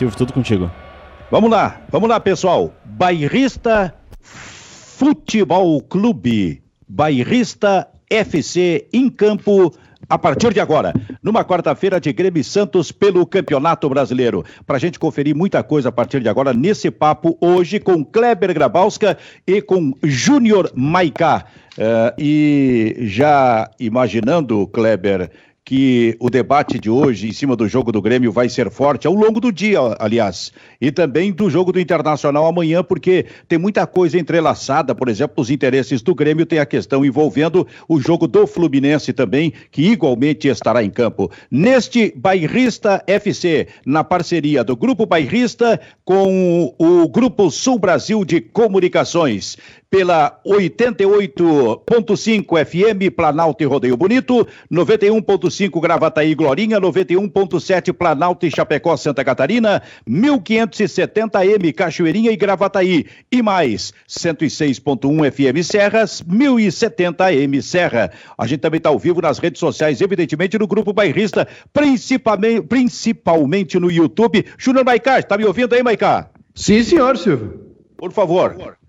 Silvio, tudo contigo. Vamos lá, vamos lá, pessoal. Bairrista Futebol Clube. Bairrista FC em campo a partir de agora, numa quarta-feira de Grêmio Santos pelo Campeonato Brasileiro. Para a gente conferir muita coisa a partir de agora nesse papo hoje com Kleber Grabowska e com Júnior Maicá. Uh, e já imaginando, Kleber, que o debate de hoje em cima do jogo do Grêmio vai ser forte ao longo do dia, aliás, e também do jogo do Internacional amanhã, porque tem muita coisa entrelaçada, por exemplo, os interesses do Grêmio, tem a questão envolvendo o jogo do Fluminense também, que igualmente estará em campo. Neste Bairrista FC, na parceria do Grupo Bairrista com o Grupo Sul Brasil de Comunicações pela 88.5 FM Planalto e Rodeio Bonito, 91.5 Gravataí Glorinha, 91.7 Planalto e Chapecó Santa Catarina, 1570M Cachoeirinha e Gravataí e mais 106.1 FM Serras, 1070M Serra. A gente também está ao vivo nas redes sociais, evidentemente no Grupo Bairrista, principalmente, principalmente no YouTube. Júnior Maicá, está me ouvindo aí, Maicá? Sim, senhor, Silvio. Por favor. Por favor.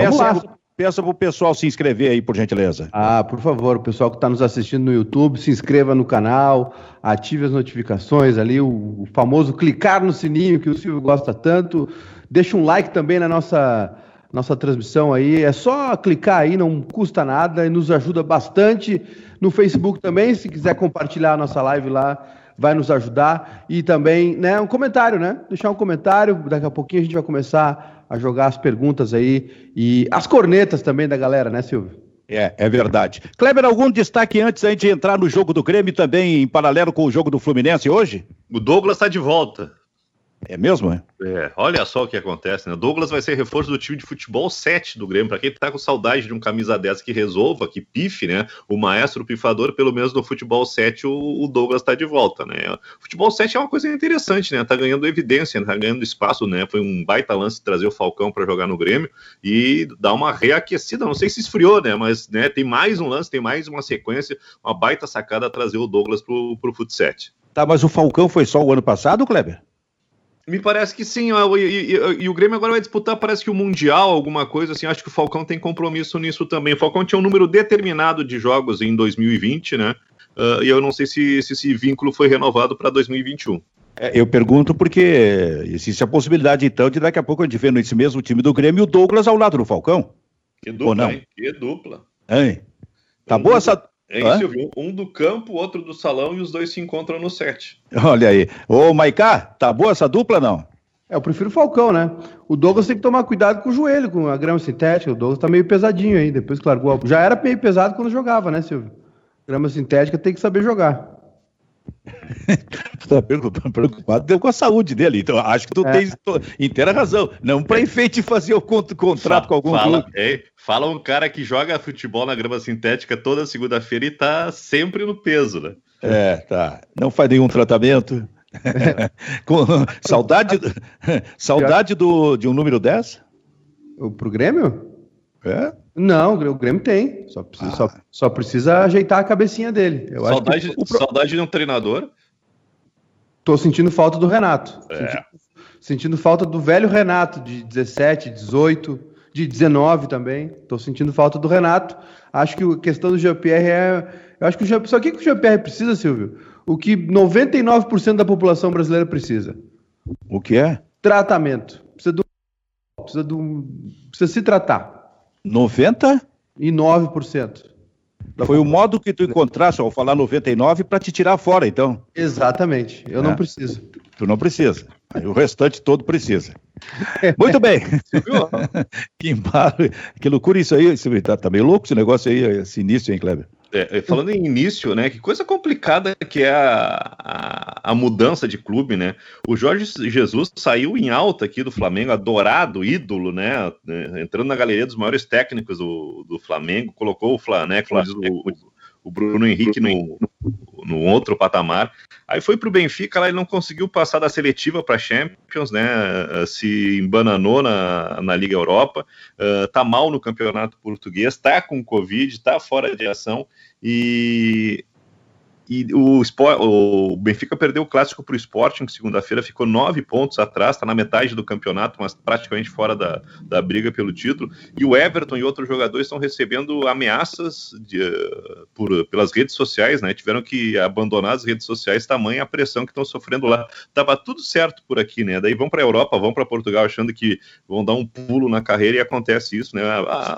Peça, peça para o pessoal se inscrever aí, por gentileza. Ah, por favor, o pessoal que está nos assistindo no YouTube, se inscreva no canal, ative as notificações ali, o, o famoso clicar no sininho que o Silvio gosta tanto. Deixa um like também na nossa nossa transmissão aí. É só clicar aí, não custa nada e nos ajuda bastante. No Facebook também, se quiser compartilhar a nossa live lá, vai nos ajudar. E também, né, um comentário, né? Deixar um comentário, daqui a pouquinho a gente vai começar a jogar as perguntas aí e as cornetas também da galera, né, Silvio? É, é verdade. Kleber, algum destaque antes aí de entrar no jogo do Grêmio também em paralelo com o jogo do Fluminense hoje? O Douglas está de volta. É mesmo, é? É, olha só o que acontece, né? Douglas vai ser reforço do time de futebol 7 do Grêmio. Para quem tá com saudade de um camisa 10 que resolva, que pife, né? O maestro pifador, pelo menos no futebol 7, o, Douglas tá de volta, né? O futebol 7 é uma coisa interessante, né? Tá ganhando evidência, tá ganhando espaço, né? Foi um baita lance trazer o Falcão para jogar no Grêmio e dar uma reaquecida. Não sei se esfriou, né? Mas né, tem mais um lance, tem mais uma sequência, uma baita sacada trazer o Douglas pro, pro Fut 7. Tá, mas o Falcão foi só o ano passado, Kleber? Me parece que sim, e, e, e, o Grêmio agora vai disputar, parece que o Mundial, alguma coisa assim, acho que o Falcão tem compromisso nisso também. O Falcão tinha um número determinado de jogos em 2020, né? Uh, e eu não sei se, se esse vínculo foi renovado para 2021. É, eu pergunto porque existe a possibilidade, então, de daqui a pouco a gente ver nesse mesmo time do Grêmio o Douglas ao lado do Falcão. Que dupla, hein? Que dupla. Hein? Tá um boa essa, é isso, Silvio. Um do campo, outro do salão e os dois se encontram no set. Olha aí. Ô, Maicá, tá boa essa dupla não? É, eu prefiro o Falcão, né? O Douglas tem que tomar cuidado com o joelho, com a grama sintética. O Douglas tá meio pesadinho aí, depois que largou. Já era meio pesado quando jogava, né, Silvio? Grama sintética tem que saber jogar. Tu tá preocupado com a saúde dele, então acho que tu é. tens inteira razão. Não para enfeite fazer o contrato fala, com algum fala, clube. É, fala um cara que joga futebol na grama sintética toda segunda-feira e tá sempre no peso, né? É, tá. Não faz nenhum tratamento. com, saudade saudade do, de um número 10? O, pro Grêmio? É? Não, o Grêmio tem. Só precisa, ah. só, só, precisa ajeitar a cabecinha dele. Eu saudade, que... saudade de um treinador? Tô sentindo falta do Renato. É. Sentindo, sentindo, falta do velho Renato, de 17, 18, de 19 também. Tô sentindo falta do Renato. Acho que a questão do GPR é. Eu acho que o Jean... Só o que o GPR precisa, Silvio? O que 99% da população brasileira precisa. O que é? Tratamento. Precisa do. Precisa, do... precisa se tratar. 99%. Foi o modo que tu encontraste ao falar 99 para te tirar fora, então. Exatamente. Eu é. não preciso. Tu não precisa. O restante todo precisa. Muito bem. que, que loucura isso aí. Tá, tá meio louco esse negócio aí, esse início, hein, Kleber? É, é, falando em início, né? Que coisa complicada que é a, a, a, mudança de clube, né? O Jorge Jesus saiu em alta aqui do Flamengo, adorado, ídolo, né? Entrando na galeria dos maiores técnicos do, do Flamengo, colocou o Flamengo, o, o Bruno Henrique no, no outro patamar. Aí foi para o Benfica, lá ele não conseguiu passar da seletiva para Champions, né? Se embananou na, na Liga Europa, uh, tá mal no campeonato português, tá com Covid, tá fora de ação e E o, o Benfica perdeu o clássico para o Sporting, segunda-feira ficou nove pontos atrás, está na metade do campeonato, mas praticamente fora da, da briga pelo título. E o Everton e outros jogadores estão recebendo ameaças de, por, pelas redes sociais, né? Tiveram que abandonar as redes sociais, tamanha a pressão que estão sofrendo lá. Tava tudo certo por aqui, né? Daí vão para a Europa, vão para Portugal achando que vão dar um pulo na carreira e acontece isso, né?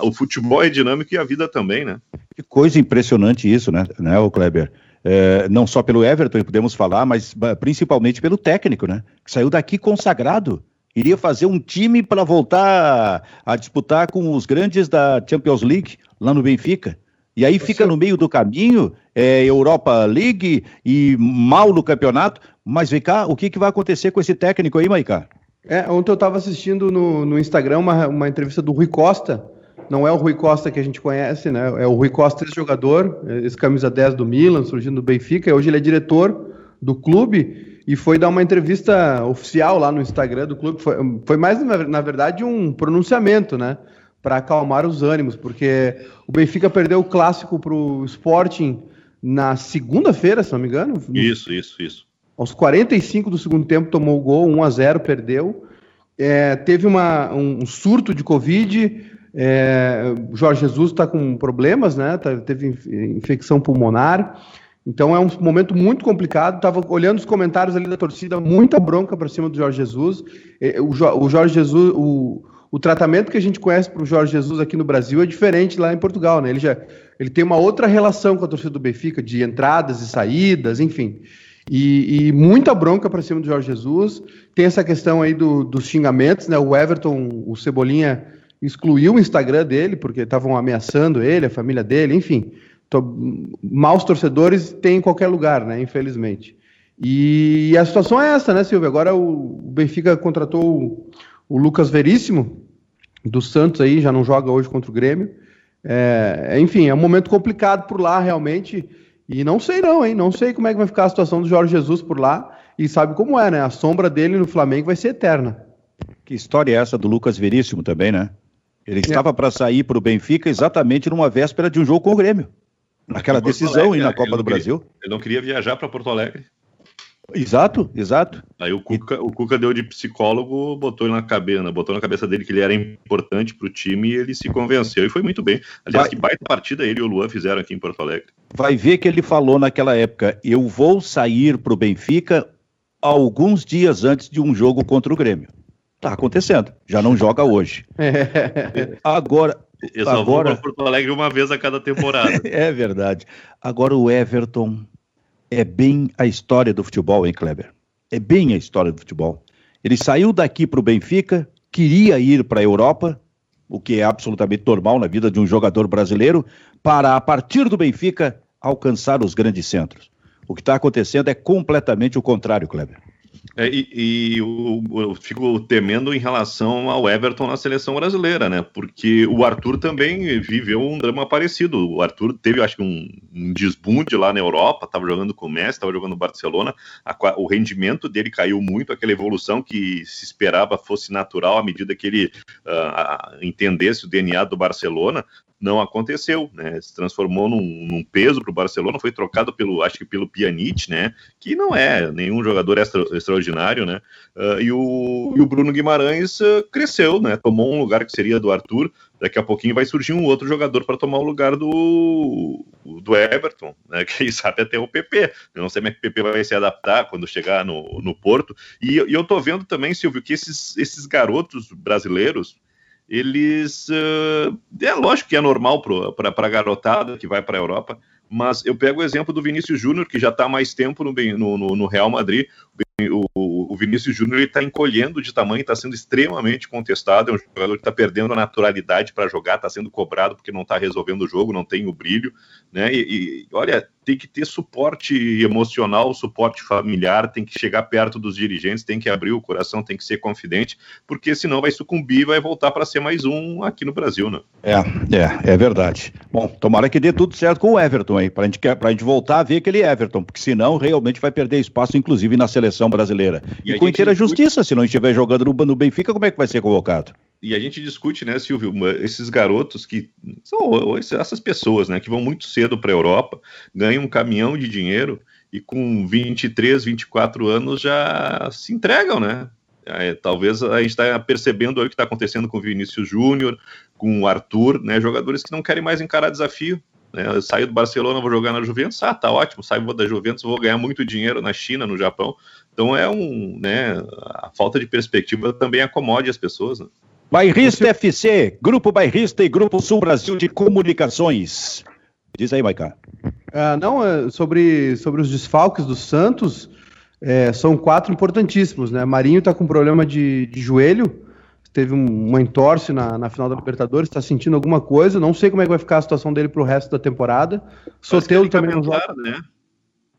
o futebol é dinâmico e a vida também, né? Que coisa impressionante isso, né, né o Kleber? É, não só pelo Everton, podemos falar, mas principalmente pelo técnico, né? Que saiu daqui consagrado. Iria fazer um time para voltar a disputar com os grandes da Champions League lá no Benfica. E aí fica no meio do caminho, é, Europa League e mal no campeonato. Mas vem cá, o que, que vai acontecer com esse técnico aí, Maicá? É, ontem eu estava assistindo no, no Instagram uma, uma entrevista do Rui Costa, não é o Rui Costa que a gente conhece, né? É o Rui Costa, esse jogador, esse camisa 10 do Milan, surgindo do Benfica. Hoje ele é diretor do clube e foi dar uma entrevista oficial lá no Instagram do clube. Foi, foi mais, na verdade, um pronunciamento, né? Para acalmar os ânimos, porque o Benfica perdeu o clássico para o Sporting na segunda-feira, se não me engano. Isso, isso, isso. Aos 45 do segundo tempo tomou o gol, 1 a 0 perdeu. É, teve uma, um surto de Covid, é, Jorge Jesus está com problemas, né? Tá, teve infecção pulmonar. Então é um momento muito complicado. Estava olhando os comentários ali da torcida, muita bronca para cima do Jorge Jesus. É, o, o Jorge Jesus, o, o tratamento que a gente conhece para o Jorge Jesus aqui no Brasil é diferente lá em Portugal, né? Ele já ele tem uma outra relação com a torcida do Benfica, de entradas e saídas, enfim. E, e muita bronca para cima do Jorge Jesus. Tem essa questão aí do, dos xingamentos, né? O Everton, o Cebolinha excluiu o Instagram dele, porque estavam ameaçando ele, a família dele, enfim. Tô, maus torcedores tem em qualquer lugar, né? Infelizmente. E, a situação é essa, né, Silvio? Agora o, Benfica contratou o, Lucas Veríssimo, do Santos aí, já não joga hoje contra o Grêmio. É, enfim, é um momento complicado por lá, realmente. E não sei não, hein? Não sei como é que vai ficar a situação do Jorge Jesus por lá. E sabe como é, né? A sombra dele no Flamengo vai ser eterna. Que história é essa do Lucas Veríssimo também, né? Ele estava para sair para o Benfica exatamente numa véspera de um jogo com o Grêmio. Naquela decisão Alegre, e na Copa do queria, Brasil. Ele não queria viajar para Porto Alegre. Exato, exato. Aí o Cuca, e... o Cuca deu de psicólogo, botou na cabeça, né? botou na cabeça dele que ele era importante para o time e ele se convenceu e foi muito bem. Aliás, Vai... que baita partida ele e o Luan fizeram aqui em Porto Alegre. Vai ver que ele falou naquela época: eu vou sair para o Benfica alguns dias antes de um jogo contra o Grêmio. Tá acontecendo. Já não joga hoje. Agora. Eu só agora... vou para Porto Alegre uma vez a cada temporada. é verdade. Agora o Everton é bem a história do futebol, hein, Kleber? É bem a história do futebol. Ele saiu daqui para o Benfica, queria ir para a Europa, o que é absolutamente normal na vida de um jogador brasileiro, para, a partir do Benfica, alcançar os grandes centros. O que está acontecendo é completamente o contrário, Kleber. É, e, e eu, eu, fico temendo em relação ao Everton na seleção brasileira, né? Porque o Arthur também viveu um drama parecido. O Arthur teve, acho que, um, um desbunde lá na Europa, estava jogando com o Messi, estava jogando no Barcelona. A, o rendimento dele caiu muito, aquela evolução que se esperava fosse natural à medida que ele uh, entendesse o DNA do Barcelona não aconteceu, né? Se transformou num, num peso para o Barcelona, foi trocado pelo, acho que pelo Pjanic, né? Que não é nenhum jogador extra, extraordinário, né? Uh, e, o, e o Bruno Guimarães uh, cresceu, né? Tomou um lugar que seria do Arthur. Daqui a pouquinho vai surgir um outro jogador para tomar o lugar do, do Everton, né? Quem sabe até o PP. Eu não sei como é que o PP vai se adaptar quando chegar no, no Porto. E, e eu tô vendo também, Silvio, que esses, esses garotos brasileiros eles. Uh, é lógico que é normal para a garotada que vai para a Europa, mas eu pego o exemplo do Vinícius Júnior, que já está mais tempo no, no, no, Real Madrid. O, o Vinícius Júnior está encolhendo de tamanho, está sendo extremamente contestado. É um jogador que está perdendo a naturalidade para jogar, está sendo cobrado porque não está resolvendo o jogo, não tem o brilho. Né? E, e olha, tem que ter suporte emocional, suporte familiar, tem que chegar perto dos dirigentes, tem que abrir o coração, tem que ser confidente, porque senão vai sucumbir e vai voltar para ser mais um aqui no Brasil, né? É, é, é verdade. Bom, tomara que dê tudo certo com o Everton aí, para gente, a gente voltar a ver aquele Everton, porque senão realmente vai perder espaço, inclusive na seleção brasileira. E, e com inteira justiça, se não estiver jogando no, no Benfica, como é que vai ser convocado? E a gente discute, né, Silvio, esses garotos que são essas pessoas, né, que vão muito cedo para a Europa, ganham um caminhão de dinheiro e com 23, 24 anos já se entregam, né? É, talvez a gente está percebendo o que está acontecendo com o Vinícius Júnior, com o Arthur, né? Jogadores que não querem mais encarar desafio. Né? Eu saio do Barcelona, vou jogar na Juventus, ah, tá ótimo, saio da Juventus, vou ganhar muito dinheiro na China, no Japão. Então é um, né? A falta de perspectiva também acomode as pessoas. Né? Bairrista Você... FC, Grupo Bairrista e Grupo Sul Brasil de Comunicações. Diz aí, Maicá. Ah, não, é sobre, sobre os desfalques do Santos, é, são quatro importantíssimos, né? Marinho está com problema de, de joelho, teve um, uma entorse na, na, final da Libertadores, está sentindo alguma coisa, não sei como é que vai ficar a situação dele para o resto da temporada. Soteudo também não joga. Né?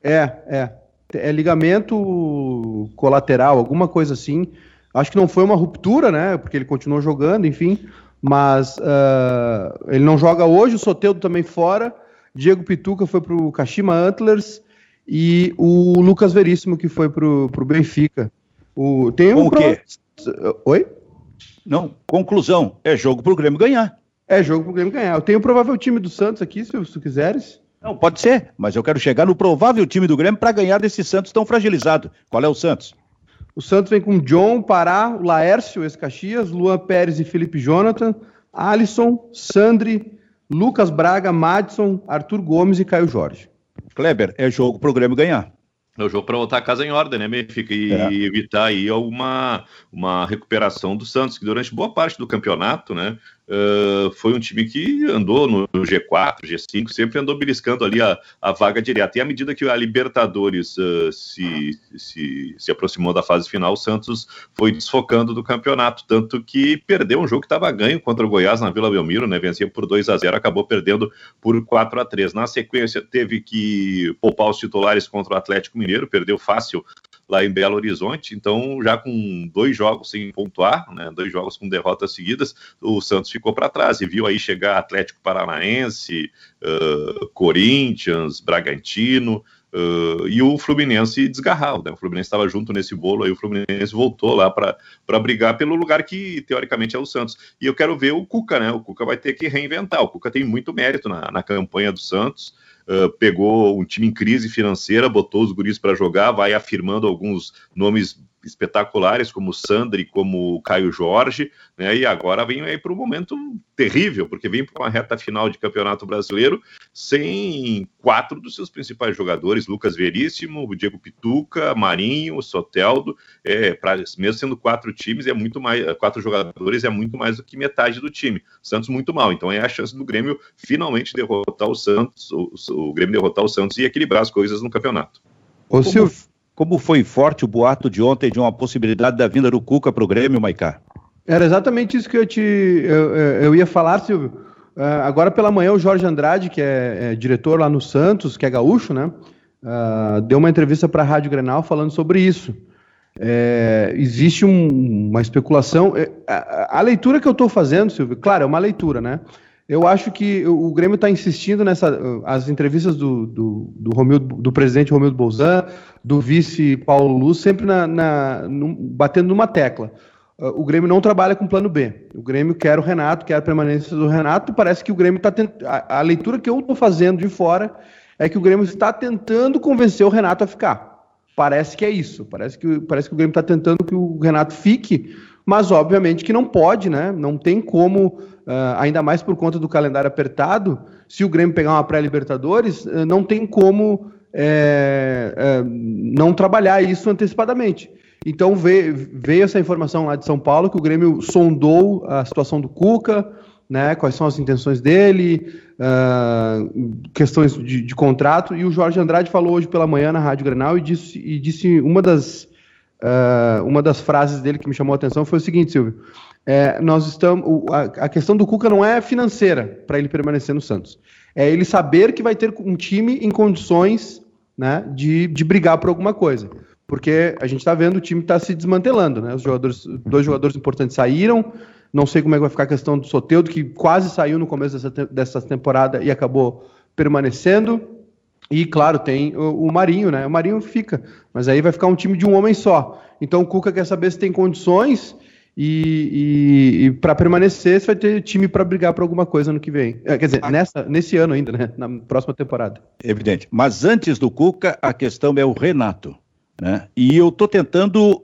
É, é. É ligamento colateral, alguma coisa assim. Acho que não foi uma ruptura, né? Porque ele continuou jogando, enfim. Mas uh, ele não joga hoje, o Soteudo também fora. Diego Pituca foi para o Kashima Antlers e o Lucas Veríssimo que foi pro, pro Benfica. O, tem um. O quê? Oi? Não, conclusão. É jogo pro Grêmio ganhar. É jogo pro Grêmio ganhar. Eu tenho o provável time do Santos aqui, se, se tu quiseres. Não, pode ser, mas eu quero chegar no provável time do Grêmio para ganhar desse Santos tão fragilizado. Qual é o Santos? O Santos vem com John, Pará, o Laércio, ex-Caxias, Luan Pérez e Felipe Jonathan, Alisson, Sandri, Lucas Braga, Madison, Arthur Gomes e Caio Jorge. Kleber, é jogo pro Grêmio ganhar. É o jogo para botar a casa em ordem, né, Benfica? E é. evitar aí uma, uma recuperação do Santos, que durante boa parte do campeonato, né, uh, foi um time que andou no G4, G5, sempre andou beliscando ali a, a vaga direta. E à medida que a Libertadores uh, se, se, se aproximou da fase final, o Santos foi desfocando do campeonato, tanto que perdeu um jogo que estava ganho contra o Goiás na Vila Belmiro, né, vencia por 2 a 0 acabou perdendo por 4 a 3 Na sequência, teve que poupar os titulares contra o Atlético Mineiro, perdeu fácil lá em Belo Horizonte. Então, já com dois jogos sem pontuar, né, dois jogos com derrotas seguidas, o Santos ficou para trás e viu aí chegar Atlético Paranaense, uh, Corinthians, Bragantino. Uh, e o Fluminense desgarrar, né? o Fluminense estava junto nesse bolo, aí o Fluminense voltou lá para brigar pelo lugar que teoricamente é o Santos. E eu quero ver o Cuca, né? O Cuca vai ter que reinventar. O Cuca tem muito mérito na, na campanha do Santos pegou um time em crise financeira, botou os guris para jogar, vai afirmando alguns nomes espetaculares, como o Sandri, como o Caio Jorge, né? E agora vem aí para um momento terrível, porque vem para uma reta final de Campeonato Brasileiro sem quatro dos seus principais jogadores, Lucas Veríssimo, Diego Pituca, Marinho, Soteldo, é, pra, mesmo sendo quatro times, é muito mais, quatro jogadores é muito mais do que metade do time. Santos muito mal, então é a chance do Grêmio finalmente derrotar o Santos, o, o Grêmio derrotar o Santos e equilibrar as coisas no campeonato. Ô, Silvio, como foi forte o boato de ontem de uma possibilidade da vinda do Cuca para o Grêmio, Maicá? Era exatamente isso que eu, te, eu, eu ia falar, Silvio. Uh, agora pela manhã o Jorge Andrade, que é, é, diretor lá no Santos, que é gaúcho, né? Uh, deu uma entrevista para a Rádio Grenal falando sobre isso. É, existe um, uma especulação. É, a, a, leitura que eu estou fazendo, Silvio, claro, é uma leitura, né? Eu acho que o Grêmio está insistindo nessa. As entrevistas do, do, do, Romildo, do presidente Romildo Bolzan, do vice Paulo Luz, sempre na, na no, batendo numa tecla. Uh, o Grêmio não trabalha com plano B. O Grêmio quer o Renato, quer a permanência do Renato, parece que o Grêmio está tentando. A leitura que eu estou fazendo de fora é que o Grêmio está tentando convencer o Renato a ficar. Parece que é isso. Parece que, parece que o Grêmio está tentando que o Renato fique, mas obviamente que não pode, né? Não tem como Uh, ainda mais por conta do calendário apertado, se o Grêmio pegar uma pré-Libertadores, uh, não tem como é, é, não trabalhar isso antecipadamente. Então veio, veio, essa informação lá de São Paulo que o Grêmio sondou a situação do Cuca, né, quais são as intenções dele, uh, questões de, de, contrato, e o Jorge Andrade falou hoje pela manhã na Rádio Grenal e disse, e disse uma das uma das frases dele que me chamou a atenção foi o seguinte, Silvio é, nós estamos. A, a, questão do Cuca não é financeira para ele permanecer no Santos. É ele saber que vai ter um time em condições né, de, de brigar por alguma coisa. Porque a gente está vendo o time está se desmantelando, né? Os jogadores, dois jogadores importantes saíram. Não sei como é que vai ficar a questão do Soteudo, que quase saiu no começo dessa, dessa temporada e acabou permanecendo. E, claro, tem o, o, Marinho, né? O Marinho fica, mas aí vai ficar um time de um homem só. Então o Cuca quer saber se tem condições E, e, e para permanecer, você vai ter time para brigar por alguma coisa no que vem. É, quer dizer, ah. nessa, nesse ano ainda, né? Na próxima temporada. Evidente. Mas antes do Cuca, a questão é o Renato. Né? E eu estou tentando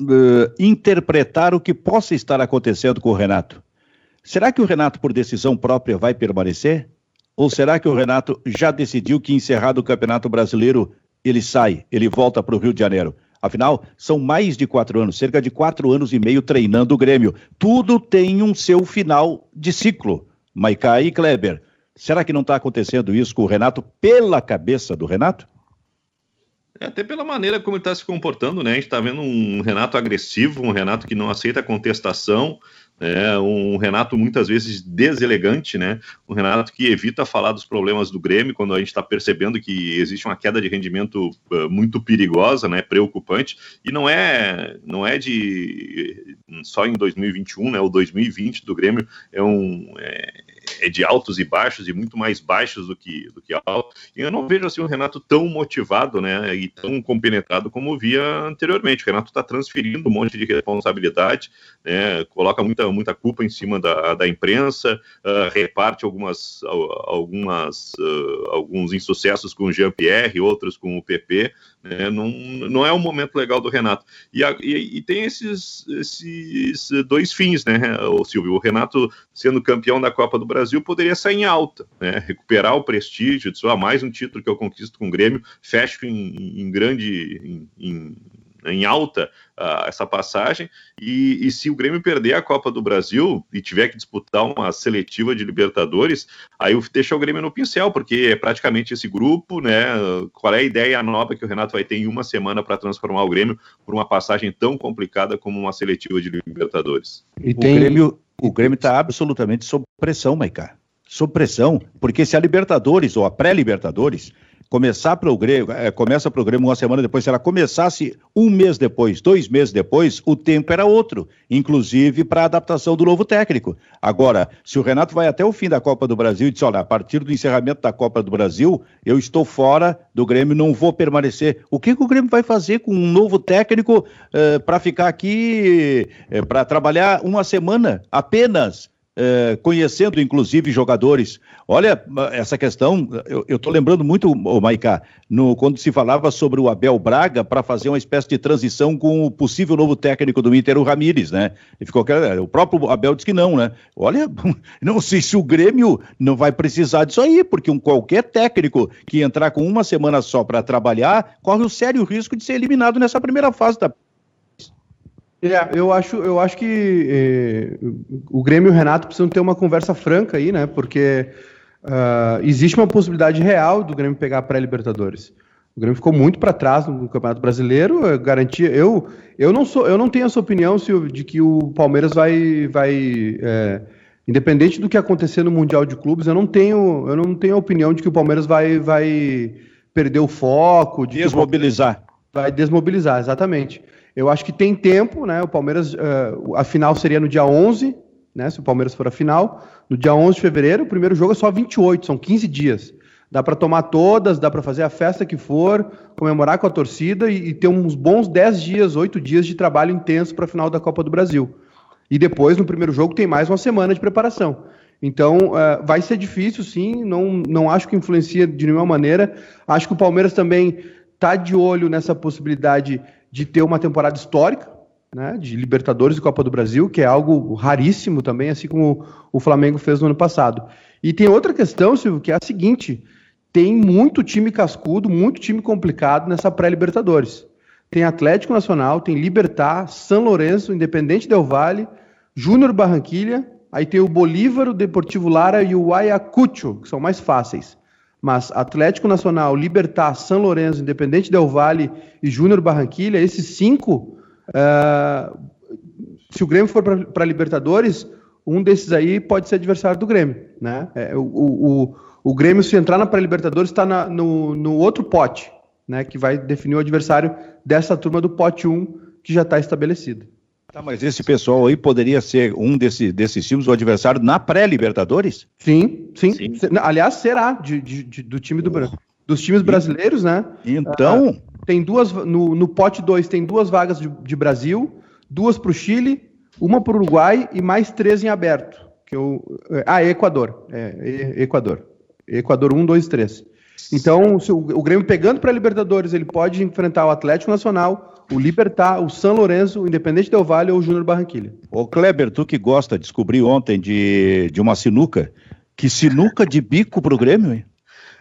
uh, interpretar o que possa estar acontecendo com o Renato. Será que o Renato, por decisão própria, vai permanecer? Ou será que o Renato já decidiu que, encerrado o Campeonato Brasileiro, ele sai, ele volta para o Rio de Janeiro? Afinal, são mais de quatro anos, cerca de quatro anos e meio treinando o Grêmio. Tudo tem um seu final de ciclo. Maikai e Kleber. Será que não está acontecendo isso com o Renato pela cabeça do Renato? É, até pela maneira como ele está se comportando, né? A gente está vendo um Renato agressivo, um Renato que não aceita contestação, é um Renato muitas vezes deselegante, né? Um Renato que evita falar dos problemas do Grêmio quando a gente está percebendo que existe uma queda de rendimento uh, muito perigosa, né? Preocupante e não é não é de só em 2021, né? O 2020 do Grêmio é um é, é de altos e baixos e muito mais baixos do que do que altos. E eu não vejo assim um Renato tão motivado, né? E tão compenetrado como via anteriormente. O Renato está transferindo um monte de responsabilidade, né? Coloca muita muita culpa em cima da, da imprensa, uh, reparte algumas, algumas uh, alguns insucessos com o Jean-Pierre, outros com o PP, né? não, não é um momento legal do Renato. E, a, e, e, tem esses, esses dois fins, né, o Silvio? O Renato, sendo campeão da Copa do Brasil, poderia sair em alta, né? recuperar o prestígio, de só mais um título que eu conquisto com o Grêmio, fecho em, em grande, em, em em alta uh, essa passagem. E, e, se o Grêmio perder a Copa do Brasil e tiver que disputar uma seletiva de Libertadores, aí deixa o Grêmio no pincel, porque é praticamente esse grupo, né? Qual é a ideia nova que o Renato vai ter em uma semana para transformar o Grêmio por uma passagem tão complicada como uma seletiva de Libertadores? E tem... O Grêmio o Grêmio está absolutamente sob pressão, Maicá. Sob pressão, porque se a Libertadores ou a pré-Libertadores começar para o Grêmio, é, começa para o Grêmio uma semana depois, se ela começasse um mês depois, dois meses depois, o tempo era outro, inclusive para a adaptação do novo técnico. Agora, se o Renato vai até o fim da Copa do Brasil e diz, olha, a partir do encerramento da Copa do Brasil, eu estou fora do Grêmio, não vou permanecer. O que, que o Grêmio vai fazer com um novo técnico eh, para ficar aqui, eh, para trabalhar uma semana apenas? É, conhecendo inclusive jogadores. Olha, essa questão, eu estou lembrando muito, o Maicá, no, quando se falava sobre o Abel Braga para fazer uma espécie de transição com o possível novo técnico do Inter, o Ramires, né? E ficou, o próprio Abel disse que não, né? Olha, não sei se o Grêmio não vai precisar disso aí, porque um qualquer técnico que entrar com uma semana só para trabalhar corre o sério risco de ser eliminado nessa primeira fase da é, eu acho, eu acho que eh, o Grêmio e o Renato precisam ter uma conversa franca aí, né? Porque uh, existe uma possibilidade real do Grêmio pegar a pré-Libertadores. O Grêmio ficou muito para trás no Campeonato Brasileiro. Eu garantia, eu, eu não sou, eu não tenho essa opinião se, de que o Palmeiras vai, vai é, independente do que acontecer no Mundial de Clubes, eu não tenho, eu não tenho a opinião de que o Palmeiras vai, vai perder o foco, de desmobilizar. Vai desmobilizar, exatamente. Eu acho que tem tempo, né? O Palmeiras, uh, a final seria no dia 11, né? Se o Palmeiras for a final, no dia 11 de fevereiro, o primeiro jogo é só 28, são 15 dias. Dá para tomar todas, dá para fazer a festa que for, comemorar com a torcida e, e ter uns bons 10 dias, 8 dias de trabalho intenso para a final da Copa do Brasil. E depois, no primeiro jogo, tem mais uma semana de preparação. Então, uh, vai ser difícil, sim. Não, não acho que influencia de nenhuma maneira. Acho que o Palmeiras também está de olho nessa possibilidade de ter uma temporada histórica, né, de Libertadores e Copa do Brasil, que é algo raríssimo também, assim como o Flamengo fez no ano passado. E tem outra questão, Silvio, que é a seguinte: tem muito time cascudo, muito time complicado nessa pré-Libertadores. Tem Atlético Nacional, tem Libertar, São Lourenço, Independente Del Valle, Júnior Barranquilha, aí tem o Bolívar, o Deportivo Lara e o Ayacucho, que são mais fáceis. Mas Atlético Nacional, Libertar, São Lourenço, Independente Del Valle e Júnior Barranquilha, esses cinco, uh, se o Grêmio for para Libertadores, um desses aí pode ser adversário do Grêmio. Né? É, o, o, o, Grêmio, se entrar na pré-Libertadores, está no, no outro pote, né, que vai definir o adversário dessa turma do pote 1 que já está estabelecido. Tá, mas esse pessoal aí poderia ser um desse, desses times, o adversário na pré-Libertadores? Sim, sim, sim, Aliás, será de, de, de, do time do Brasil. Dos times brasileiros, né? Então. Uh, tem duas. No, no pote 2 tem duas vagas de, Brasil, duas para o Chile, uma para o Uruguai e mais três em aberto. Que eu, ah, Equador. É, Equador. Equador 1, 2, 3. Então, se o, o Grêmio pegando para a Libertadores, ele pode enfrentar o Atlético Nacional, o Libertar, o São Lourenço, o Independente Del Valle ou o Júnior Barranquilha. Ô Kleber, tu que gosta, descobri ontem de, de uma sinuca. Que sinuca de bico pro Grêmio, hein?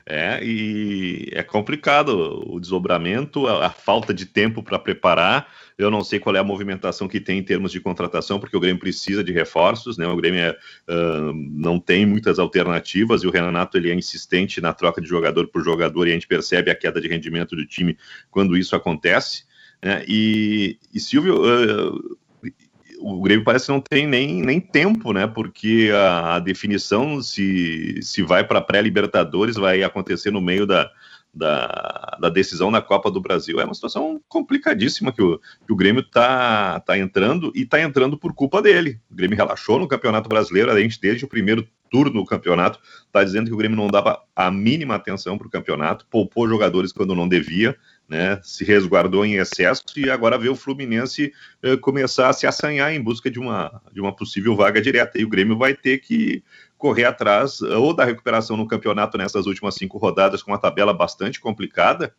É, e é complicado o desdobramento, a, a falta de tempo para preparar. Eu não sei qual é a movimentação que tem em termos de contratação, porque o Grêmio precisa de reforços, né? O Grêmio é, uh, não tem muitas alternativas e o Renato ele é insistente na troca de jogador por jogador e a gente percebe a queda de rendimento do time quando isso acontece. Né? E, e Silvio, uh, o Grêmio parece que não tem nem, nem tempo, né? Porque a, a definição se, se vai para pré-Libertadores vai acontecer no meio da, da, da, decisão na Copa do Brasil. É uma situação complicadíssima que o, que o Grêmio está tá entrando e está entrando por culpa dele. O Grêmio relaxou no Campeonato Brasileiro, a gente desde o primeiro turno do campeonato está dizendo que o Grêmio não dava a mínima atenção para o campeonato, poupou jogadores quando não devia, né, se resguardou em excesso e agora vê o Fluminense eh, começar a se assanhar em busca de uma, de uma possível vaga direta. E o Grêmio vai ter que correr atrás eh, ou da recuperação no campeonato nessas últimas cinco rodadas com uma tabela bastante complicada,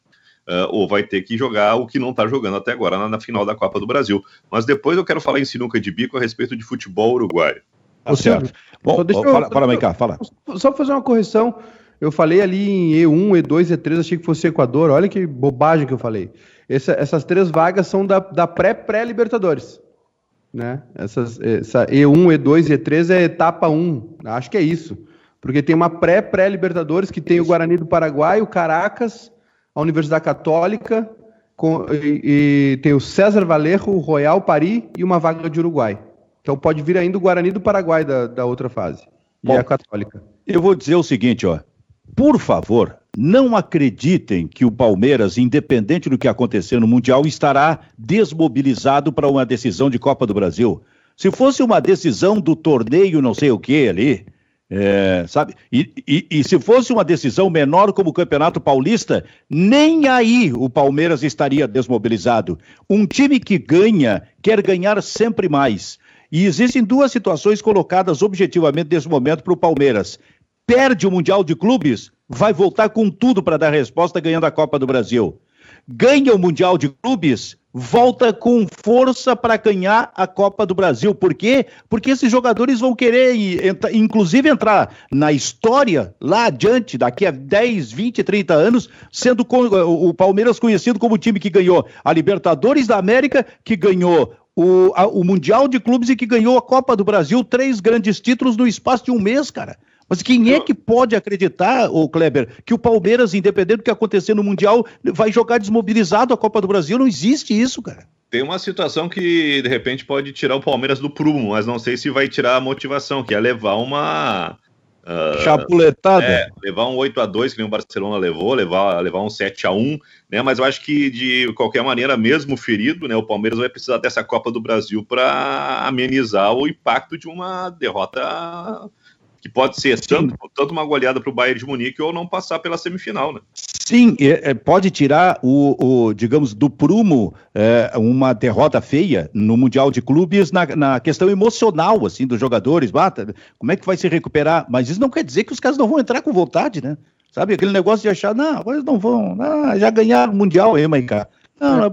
uh, ou vai ter que jogar o que não está jogando até agora na, na, final da Copa do Brasil. Mas depois eu quero falar em sinuca de bico a respeito de futebol uruguaio. Tá certo. Bom, deixa eu, fala, fala, cá, fala. Só para fazer uma correção. Eu falei ali em E1, E2, E3, achei que fosse Equador. Olha que bobagem que eu falei. Essa, essas três vagas são da, da pré-pré-Libertadores. Né? Essas, essa E1, E2 e E3 é etapa 1. Acho que é isso. Porque tem uma pré-pré-Libertadores que tem o Guarani do Paraguai, o Caracas, a Universidade Católica, com, e, e, tem o César Valerro, o Royal Paris e uma vaga de Uruguai. Então pode vir ainda o Guarani do Paraguai da, da outra fase. Bom, e a Católica. Eu vou dizer o seguinte, ó. Por favor, não acreditem que o Palmeiras, independente do que acontecer no Mundial, estará desmobilizado para uma decisão de Copa do Brasil. Se fosse uma decisão do torneio, não sei o que ali, é, sabe? E, e, e, se fosse uma decisão menor como o Campeonato Paulista, nem aí o Palmeiras estaria desmobilizado. Um time que ganha quer ganhar sempre mais. E existem duas situações colocadas objetivamente nesse momento para o Palmeiras perde o Mundial de Clubes, vai voltar com tudo para dar resposta ganhando a Copa do Brasil. Ganha o Mundial de Clubes, volta com força para ganhar a Copa do Brasil. Por quê? Porque esses jogadores vão querer, inclusive, entrar na história lá adiante, daqui a 10, 20, 30 anos, sendo o Palmeiras conhecido como o time que ganhou a Libertadores da América, que ganhou o, a, o Mundial de Clubes e que ganhou a Copa do Brasil, três grandes títulos no espaço de um mês, cara. Mas quem é que pode acreditar, o Kleber, que o Palmeiras, independente do que acontecer no Mundial, vai jogar desmobilizado a Copa do Brasil? Não existe isso, cara. Tem uma situação que, de repente, pode tirar o Palmeiras do prumo, mas não sei se vai tirar a motivação, que é levar uma. Uh, Chapuletada. É, levar um 8 a 2 que nem o Barcelona levou, levar, levar um 7 a 1 né? Mas eu acho que, de qualquer maneira, mesmo ferido, né, o Palmeiras vai precisar dessa Copa do Brasil para amenizar o impacto de uma derrota que pode ser tanto, tanto, uma goleada para o Bayern de Munique ou não passar pela semifinal, né? Sim, é, pode tirar o, o, digamos, do prumo é, uma derrota feia no Mundial de Clubes na, na questão emocional, assim, dos jogadores. Bata, como é que vai se recuperar? Mas isso não quer dizer que os caras não vão entrar com vontade, né? Sabe, aquele negócio de achar, não, agora eles não vão, ah, já ganharam o Mundial aí, Maicá. Não, não,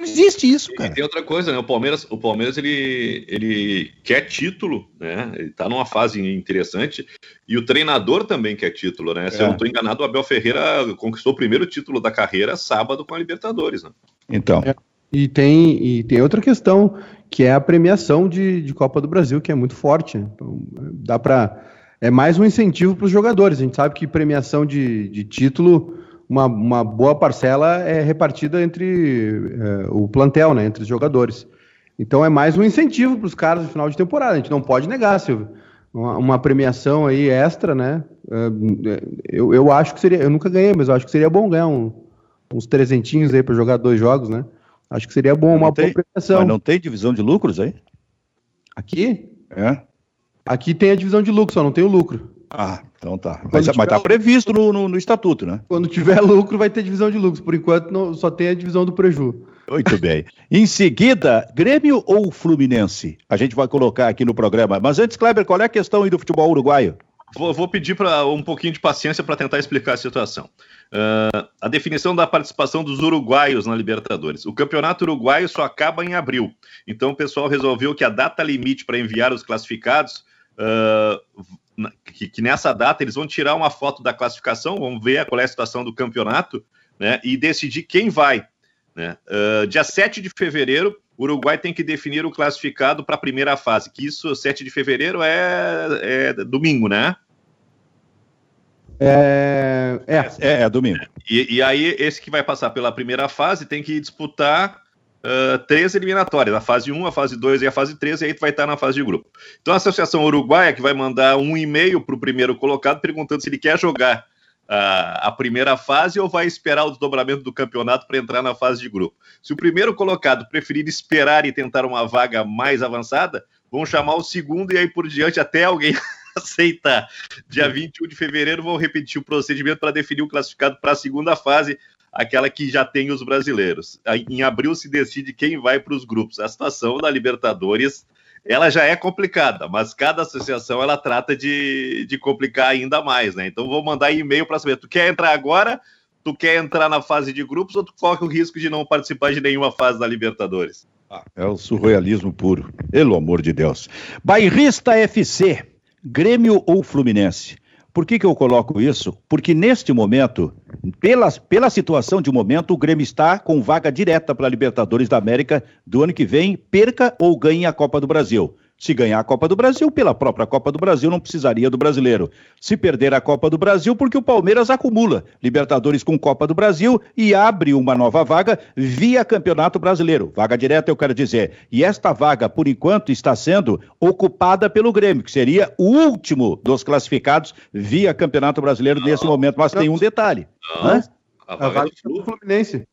não existe isso, cara. E tem outra coisa, né? O Palmeiras, o Palmeiras ele, ele quer título, né? Ele tá numa fase interessante e o treinador também quer título, né? Se é. eu não estou enganado, o Abel Ferreira conquistou o primeiro título da carreira sábado com a Libertadores, né? Então. É. E tem, e tem outra questão, que é a premiação de, de Copa do Brasil, que é muito forte. Né? Então, dá para É mais um incentivo para os jogadores. A gente sabe que premiação de, de título uma, uma boa parcela é repartida entre é, o plantel, né, entre os jogadores. Então é mais um incentivo para os caras no final de temporada. A gente não pode negar, Silvio. Uma, uma premiação aí extra, né? É, eu, eu acho que seria. Eu nunca ganhei, mas eu acho que seria bom ganhar um, uns trezentinhos aí para jogar dois jogos, né? Acho que seria bom uma tem, premiação. Mas não tem divisão de lucros aí? Aqui? É. Aqui tem a divisão de lucro, só não tem o lucro. Ah, então tá. Mas, mas tá previsto no, no, no, estatuto, né? Quando tiver lucro, vai ter divisão de lucros. Por enquanto, não, só tem a divisão do preju. Muito bem. Em seguida, Grêmio ou Fluminense? A gente vai colocar aqui no programa. Mas antes, Kleber, qual é a questão aí do futebol uruguaio? Vou, vou pedir para um pouquinho de paciência para tentar explicar a situação. Uh, a definição da participação dos uruguaios na Libertadores. O campeonato uruguaio só acaba em abril. Então o pessoal resolveu que a data limite para enviar os classificados. Uh, que, que, nessa data eles vão tirar uma foto da classificação, vão ver qual é a situação do campeonato né, e decidir quem vai. Né? Uh, dia 7 de fevereiro, o Uruguai tem que definir o classificado para a primeira fase, que isso, 7 de fevereiro, é, é domingo, né? É, é, é, é domingo. E, e, aí, esse que vai passar pela primeira fase tem que disputar uh, três eliminatórias, a fase 1, a fase 2 e a fase 3, e aí tu vai estar na fase de grupo. Então a Associação Uruguaia que vai mandar um e-mail para o primeiro colocado perguntando se ele quer jogar a, a primeira fase ou vai esperar o desdobramento do campeonato para entrar na fase de grupo. Se o primeiro colocado preferir esperar e tentar uma vaga mais avançada, vão chamar o segundo e aí por diante até alguém aceitar. Dia 21 de fevereiro vão repetir o procedimento para definir o classificado para a segunda fase, aquela que já tem os brasileiros. Em abril se decide quem vai para os grupos. A situação da Libertadores ela já é complicada, mas cada associação ela trata de, de complicar ainda mais, né? Então vou mandar e-mail para saber, tu quer entrar agora? Tu quer entrar na fase de grupos ou tu corre o risco de não participar de nenhuma fase da Libertadores? Ah, é o surrealismo puro, pelo amor de Deus. Bairrista FC, Grêmio ou Fluminense? Por que, que eu coloco isso? Porque neste momento, pela, pela situação de momento, o Grêmio está com vaga direta para a Libertadores da América do ano que vem, perca ou ganhe a Copa do Brasil. Se ganhar a Copa do Brasil, pela própria Copa do Brasil, não precisaria do brasileiro. Se perder a Copa do Brasil, porque o Palmeiras acumula Libertadores com Copa do Brasil e abre uma nova vaga via Campeonato Brasileiro. Vaga direta, eu quero dizer. E esta vaga, por enquanto, está sendo ocupada pelo Grêmio, que seria o último dos classificados via Campeonato Brasileiro nesse momento. Mas tem um detalhe. Não, a vaga do Fluminense.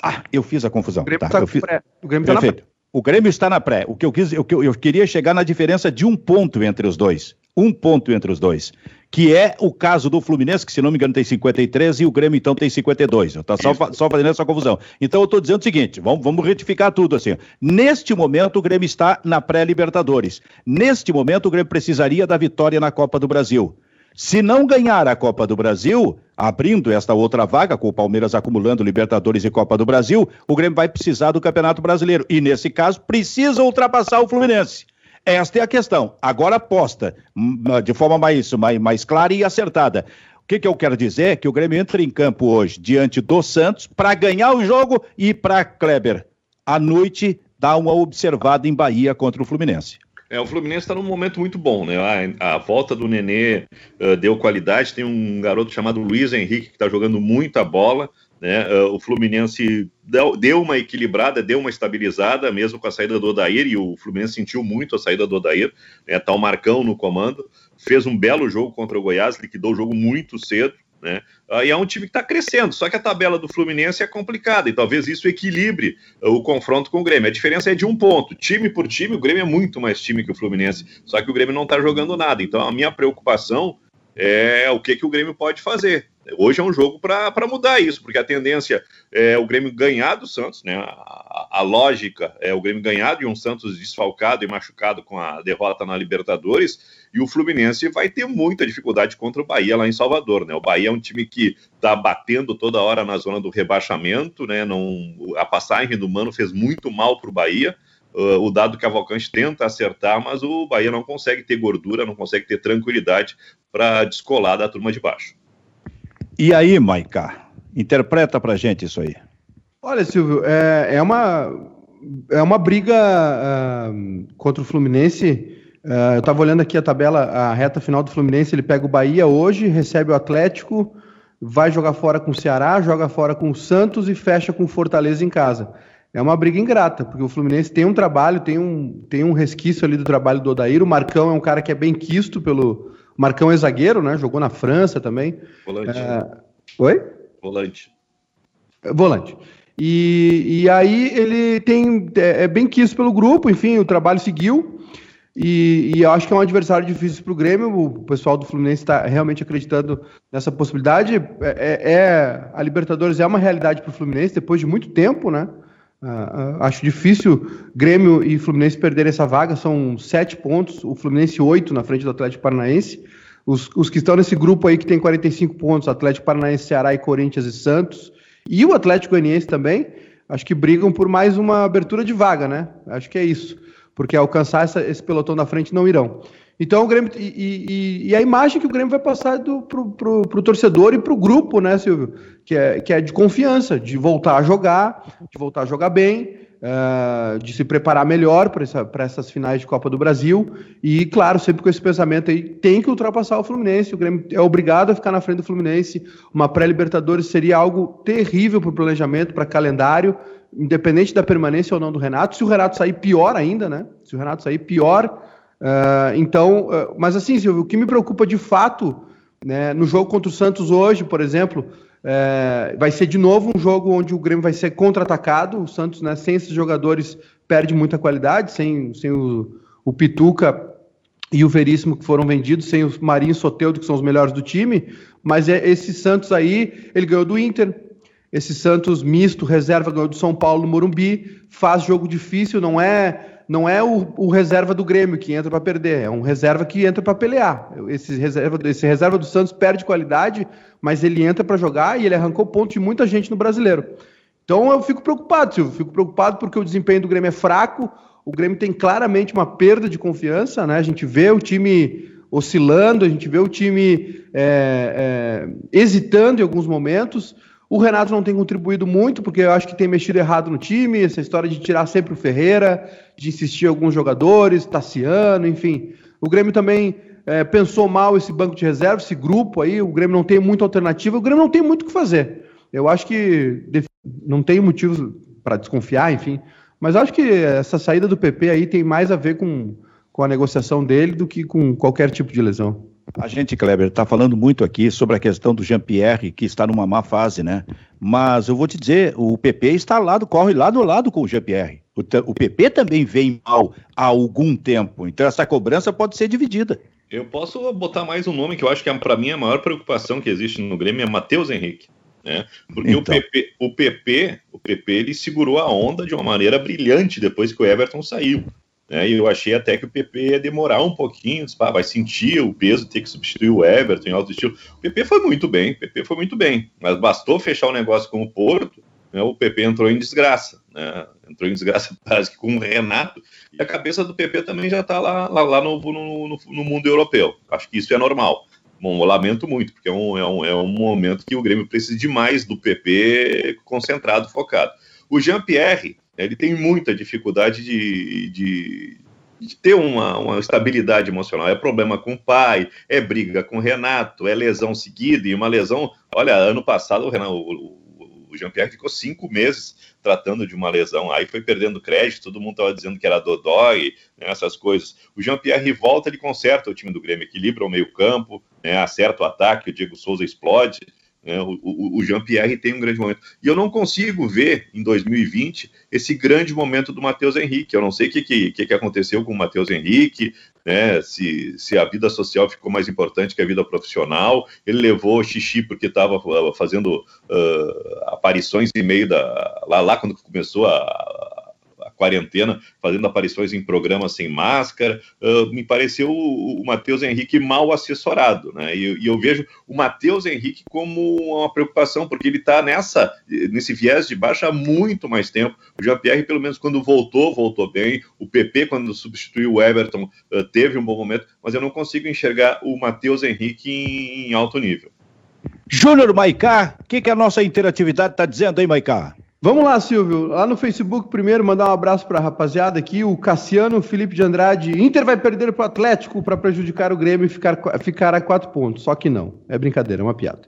Ah, eu fiz a confusão. O Grêmio está tá, fiz... tá Perfeito. O Grêmio está na pré. O que eu quis, eu, eu queria chegar na diferença de um ponto entre os dois. Um ponto entre os dois. Que é o caso do Fluminense, que se não me engano tem 53 e o Grêmio então tem 52. Está só, só fazendo essa confusão. Então eu estou dizendo o seguinte: vamos, vamos retificar tudo assim. Neste momento o Grêmio está na pré-Libertadores. Neste momento o Grêmio precisaria da vitória na Copa do Brasil. Se não ganhar a Copa do Brasil, abrindo esta outra vaga, com o Palmeiras acumulando Libertadores e Copa do Brasil, o Grêmio vai precisar do Campeonato Brasileiro. E, nesse caso, precisa ultrapassar o Fluminense. Esta é a questão. Agora aposta, hum, de forma mais, mais, mais clara e acertada. O que, que, eu quero dizer é que o Grêmio entra em campo hoje diante do Santos para ganhar o jogo e para Kleber, à noite, dar uma observada em Bahia contra o Fluminense. É, o Fluminense está num momento muito bom, né? A, a volta do Nenê uh, deu qualidade. Tem um garoto chamado Luiz Henrique que está jogando muita bola. Né? Uh, o Fluminense deu, deu, uma equilibrada, deu uma estabilizada, mesmo com a saída do Odair, e o Fluminense sentiu muito a saída do Odair. Né? Tá o Marcão no comando. Fez um belo jogo contra o Goiás, liquidou o jogo muito cedo. Né? Uh, e é um time que está crescendo, só que a tabela do Fluminense é complicada e talvez isso equilibre uh, o confronto com o Grêmio. A diferença é de um ponto. Time por time, o Grêmio é muito mais time que o Fluminense, só que o Grêmio não está jogando nada. Então a minha preocupação é o que, que o Grêmio pode fazer. Hoje é um jogo para mudar isso, porque a tendência é o Grêmio ganhar do Santos, né? A, a, lógica é o Grêmio ganhar de um Santos desfalcado e machucado com a derrota na Libertadores, e o Fluminense vai ter muita dificuldade contra o Bahia lá em Salvador, né? O Bahia é um time que está batendo toda hora na zona do rebaixamento, né? Não, a passagem do Mano fez muito mal para o Bahia. Uh, o dado Cavalcante tenta acertar, mas o Bahia não consegue ter gordura, não consegue ter tranquilidade para descolar da turma de baixo. E aí, Maiká, interpreta pra gente isso aí. Olha, Silvio, é, é uma, é uma briga uh, contra o Fluminense. Uh, eu estava olhando aqui a tabela, a reta final do Fluminense. Ele pega o Bahia hoje, recebe o Atlético, vai jogar fora com o Ceará, joga fora com o Santos e fecha com o Fortaleza em casa. É uma briga ingrata, porque o Fluminense tem um trabalho, tem um, tem um resquício ali do trabalho do Odair. O Marcão é um cara que é bem quisto pelo, Marcão é zagueiro, né? Jogou na França também. Volante. É... Oi? Volante. Volante. E, e aí ele tem é, é bem quis pelo grupo, enfim, o trabalho seguiu. E, e eu acho que é um adversário difícil para o Grêmio. O pessoal do Fluminense está realmente acreditando nessa possibilidade. É, é, é, a Libertadores é uma realidade para o Fluminense depois de muito tempo, né? Uh, uh, acho difícil Grêmio e Fluminense perderem essa vaga, são sete pontos, o Fluminense oito na frente do Atlético Paranaense. Os, os, que estão nesse grupo aí que tem 45 pontos, Atlético Paranaense, Ceará e Corinthians e Santos, e o Atlético Goianiense também, acho que brigam por mais uma abertura de vaga, né? Acho que é isso, porque alcançar essa, esse pelotão na frente não irão. Então o Grêmio. E, e, e, a imagem que o Grêmio vai passar do, pro, pro, pro torcedor e pro grupo, né, Silvio? Que é, que é de confiança, de voltar a jogar, de voltar a jogar bem, uh, de se preparar melhor para essa, essas finais de Copa do Brasil. E, claro, sempre com esse pensamento aí, tem que ultrapassar o Fluminense. O Grêmio é obrigado a ficar na frente do Fluminense. Uma pré-Libertadores seria algo terrível para o planejamento, para calendário, independente da permanência ou não do Renato. Se o Renato sair pior ainda, né? Se o Renato sair pior Uh, então, uh, mas assim, Silvio, o que me preocupa de fato, né, no jogo contra o Santos hoje, por exemplo, uh, vai ser de novo um jogo onde o Grêmio vai ser contra-atacado. O Santos, né, sem esses jogadores, perde muita qualidade, sem, sem o, o Pituca e o Veríssimo que foram vendidos, sem o Marinho e Soteudo, que são os melhores do time. Mas é, esse Santos aí, ele ganhou do Inter, esse Santos misto, reserva, ganhou do São Paulo no Morumbi, faz jogo difícil, não é não é o, o reserva do Grêmio que entra para perder, é um reserva que entra para pelear. Esse reserva, esse reserva do Santos perde qualidade, mas ele entra para jogar e ele arrancou ponto de muita gente no brasileiro. Então eu fico preocupado, Silvio. Fico preocupado porque o desempenho do Grêmio é fraco. O Grêmio tem claramente uma perda de confiança, né? A gente vê o time oscilando, a gente vê o time é, é, hesitando em alguns momentos. O Renato não tem contribuído muito, porque eu acho que tem mexido errado no time, essa história de tirar sempre o Ferreira, de insistir alguns jogadores, Tassiano, enfim. O Grêmio também é, pensou mal esse banco de reserva, esse grupo aí, o Grêmio não tem muita alternativa, o Grêmio não tem muito o que fazer. Eu acho que não tem motivos para desconfiar, enfim, mas acho que essa saída do PP aí tem mais a ver com, com a negociação dele do que com qualquer tipo de lesão. A gente, Kleber, está falando muito aqui sobre a questão do Jean-Pierre, que está numa má fase, né? Mas eu vou te dizer, o PP está lado, corre lado a lado com o Jean-Pierre. O, o PP também vem mal há algum tempo, então essa cobrança pode ser dividida. Eu posso botar mais um nome que eu acho que é, para mim a maior preocupação que existe no Grêmio é Matheus Henrique. Né? Porque então. o, PP, o PP, o PP, ele segurou a onda de uma maneira brilhante depois que o Everton saiu. Né? E eu achei até que o PP ia demorar um pouquinho, disse, vai sentir o peso, ter que substituir o Everton em alto estilo. O PP foi muito bem, o PP foi muito bem, mas bastou fechar o negócio com o Porto, né? o PP entrou em desgraça, né? entrou em desgraça quase que com o Renato, e a cabeça do PP também já está lá, lá, lá no, no, no, mundo europeu. Acho que isso é normal. Bom, eu lamento muito, porque é um, é, um, é um momento que o Grêmio precisa demais do PP concentrado, focado. O Jean-Pierre, ele tem muita dificuldade de, de, de ter uma, uma, estabilidade emocional. É problema com o pai, é briga com o Renato, é lesão seguida, e uma lesão. Olha, ano passado o, o, o Jean-Pierre ficou cinco meses tratando de uma lesão, aí foi perdendo crédito, todo mundo estava dizendo que era dodói, né, essas coisas. O Jean-Pierre volta, ele conserta o time do Grêmio, equilibra o meio-campo, né, acerta o ataque, o Diego Souza explode. Né? O, o, Jean-Pierre tem um grande momento. E eu não consigo ver em 2020 esse grande momento do Matheus Henrique. Eu não sei o que, que, que aconteceu com o Matheus Henrique, né? se, se a vida social ficou mais importante que a vida profissional. Ele levou xixi porque estava uh, fazendo uh, aparições em meio da. Lá, lá quando começou a, quarentena, fazendo aparições em programas sem máscara. Uh, me pareceu o, o Matheus Henrique mal assessorado, né? E, e eu vejo o Matheus Henrique como uma preocupação, porque ele está nessa nesse viés de baixa há muito mais tempo. O Jean-Pierre, pelo menos quando voltou, voltou bem. O PP, quando substituiu o Everton, uh, teve um bom momento, mas eu não consigo enxergar o Matheus Henrique em, em alto nível. Júnior Maicá, o que, que a nossa interatividade está dizendo aí, Maicá? Vamos lá, Silvio. Lá no Facebook, primeiro, mandar um abraço para a rapaziada aqui. O Cassiano Felipe de Andrade. Inter vai perder para o Atlético para prejudicar o Grêmio e ficar, ficar a quatro pontos. Só que não. É brincadeira, é uma piada.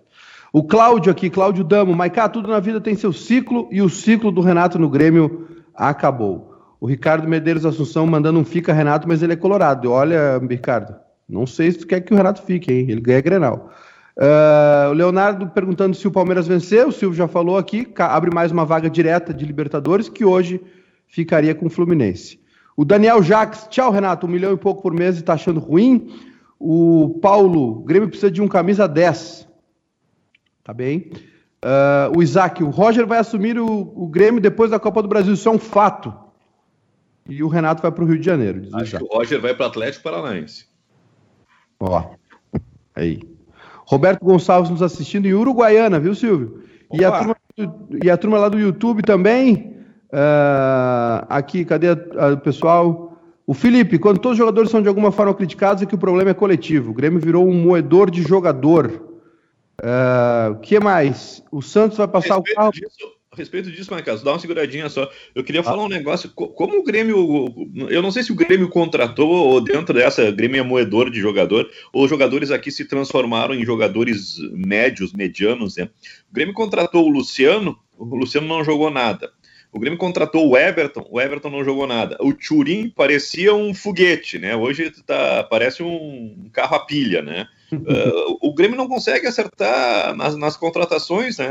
O Cláudio aqui, Cláudio Damo. Maicá, tudo na vida tem seu ciclo e o ciclo do Renato no Grêmio acabou. O Ricardo Medeiros Assunção mandando um fica Renato, mas ele é colorado. Olha, Ricardo, não sei se tu quer que o Renato fique, hein? Ele ganha Grenal. Uh, o Leonardo perguntando se o Palmeiras vencer, o Silvio já falou aqui, abre mais uma vaga direta de Libertadores, que hoje ficaria com o Fluminense. O Daniel Jacques, tchau Renato, um milhão e pouco por mês e tá achando ruim. O Paulo, Grêmio precisa de um camisa 10. Tá bem. Uh, o Isaac, o Roger vai assumir o, o, Grêmio depois da Copa do Brasil, isso é um fato. E o Renato vai para o Rio de Janeiro. Acho que o Roger vai para o Atlético Paranaense. Ó, aí. Roberto Gonçalves nos assistindo em Uruguaiana, viu, Silvio? E a, turma, e a, turma, lá do YouTube também. Uh, aqui, cadê o pessoal? O Felipe, quando todos os jogadores são de alguma forma criticados, é que o problema é coletivo. O Grêmio virou um moedor de jogador. Uh, o que mais? O Santos vai passar o carro. Disso, respeito disso, Marcos, dá uma seguradinha só. Eu queria ah. falar um negócio. Como o Grêmio. Eu não sei se o Grêmio contratou, ou dentro dessa, Grêmio é moedor de jogador, ou os jogadores aqui se transformaram em jogadores médios, medianos. Né? O Grêmio contratou o Luciano, o Luciano não jogou nada. O Grêmio contratou o Everton, o Everton não jogou nada. O Turim parecia um foguete, né? Hoje tá, parece um carro a pilha, né? uh, o Grêmio não consegue acertar nas, nas contratações, né?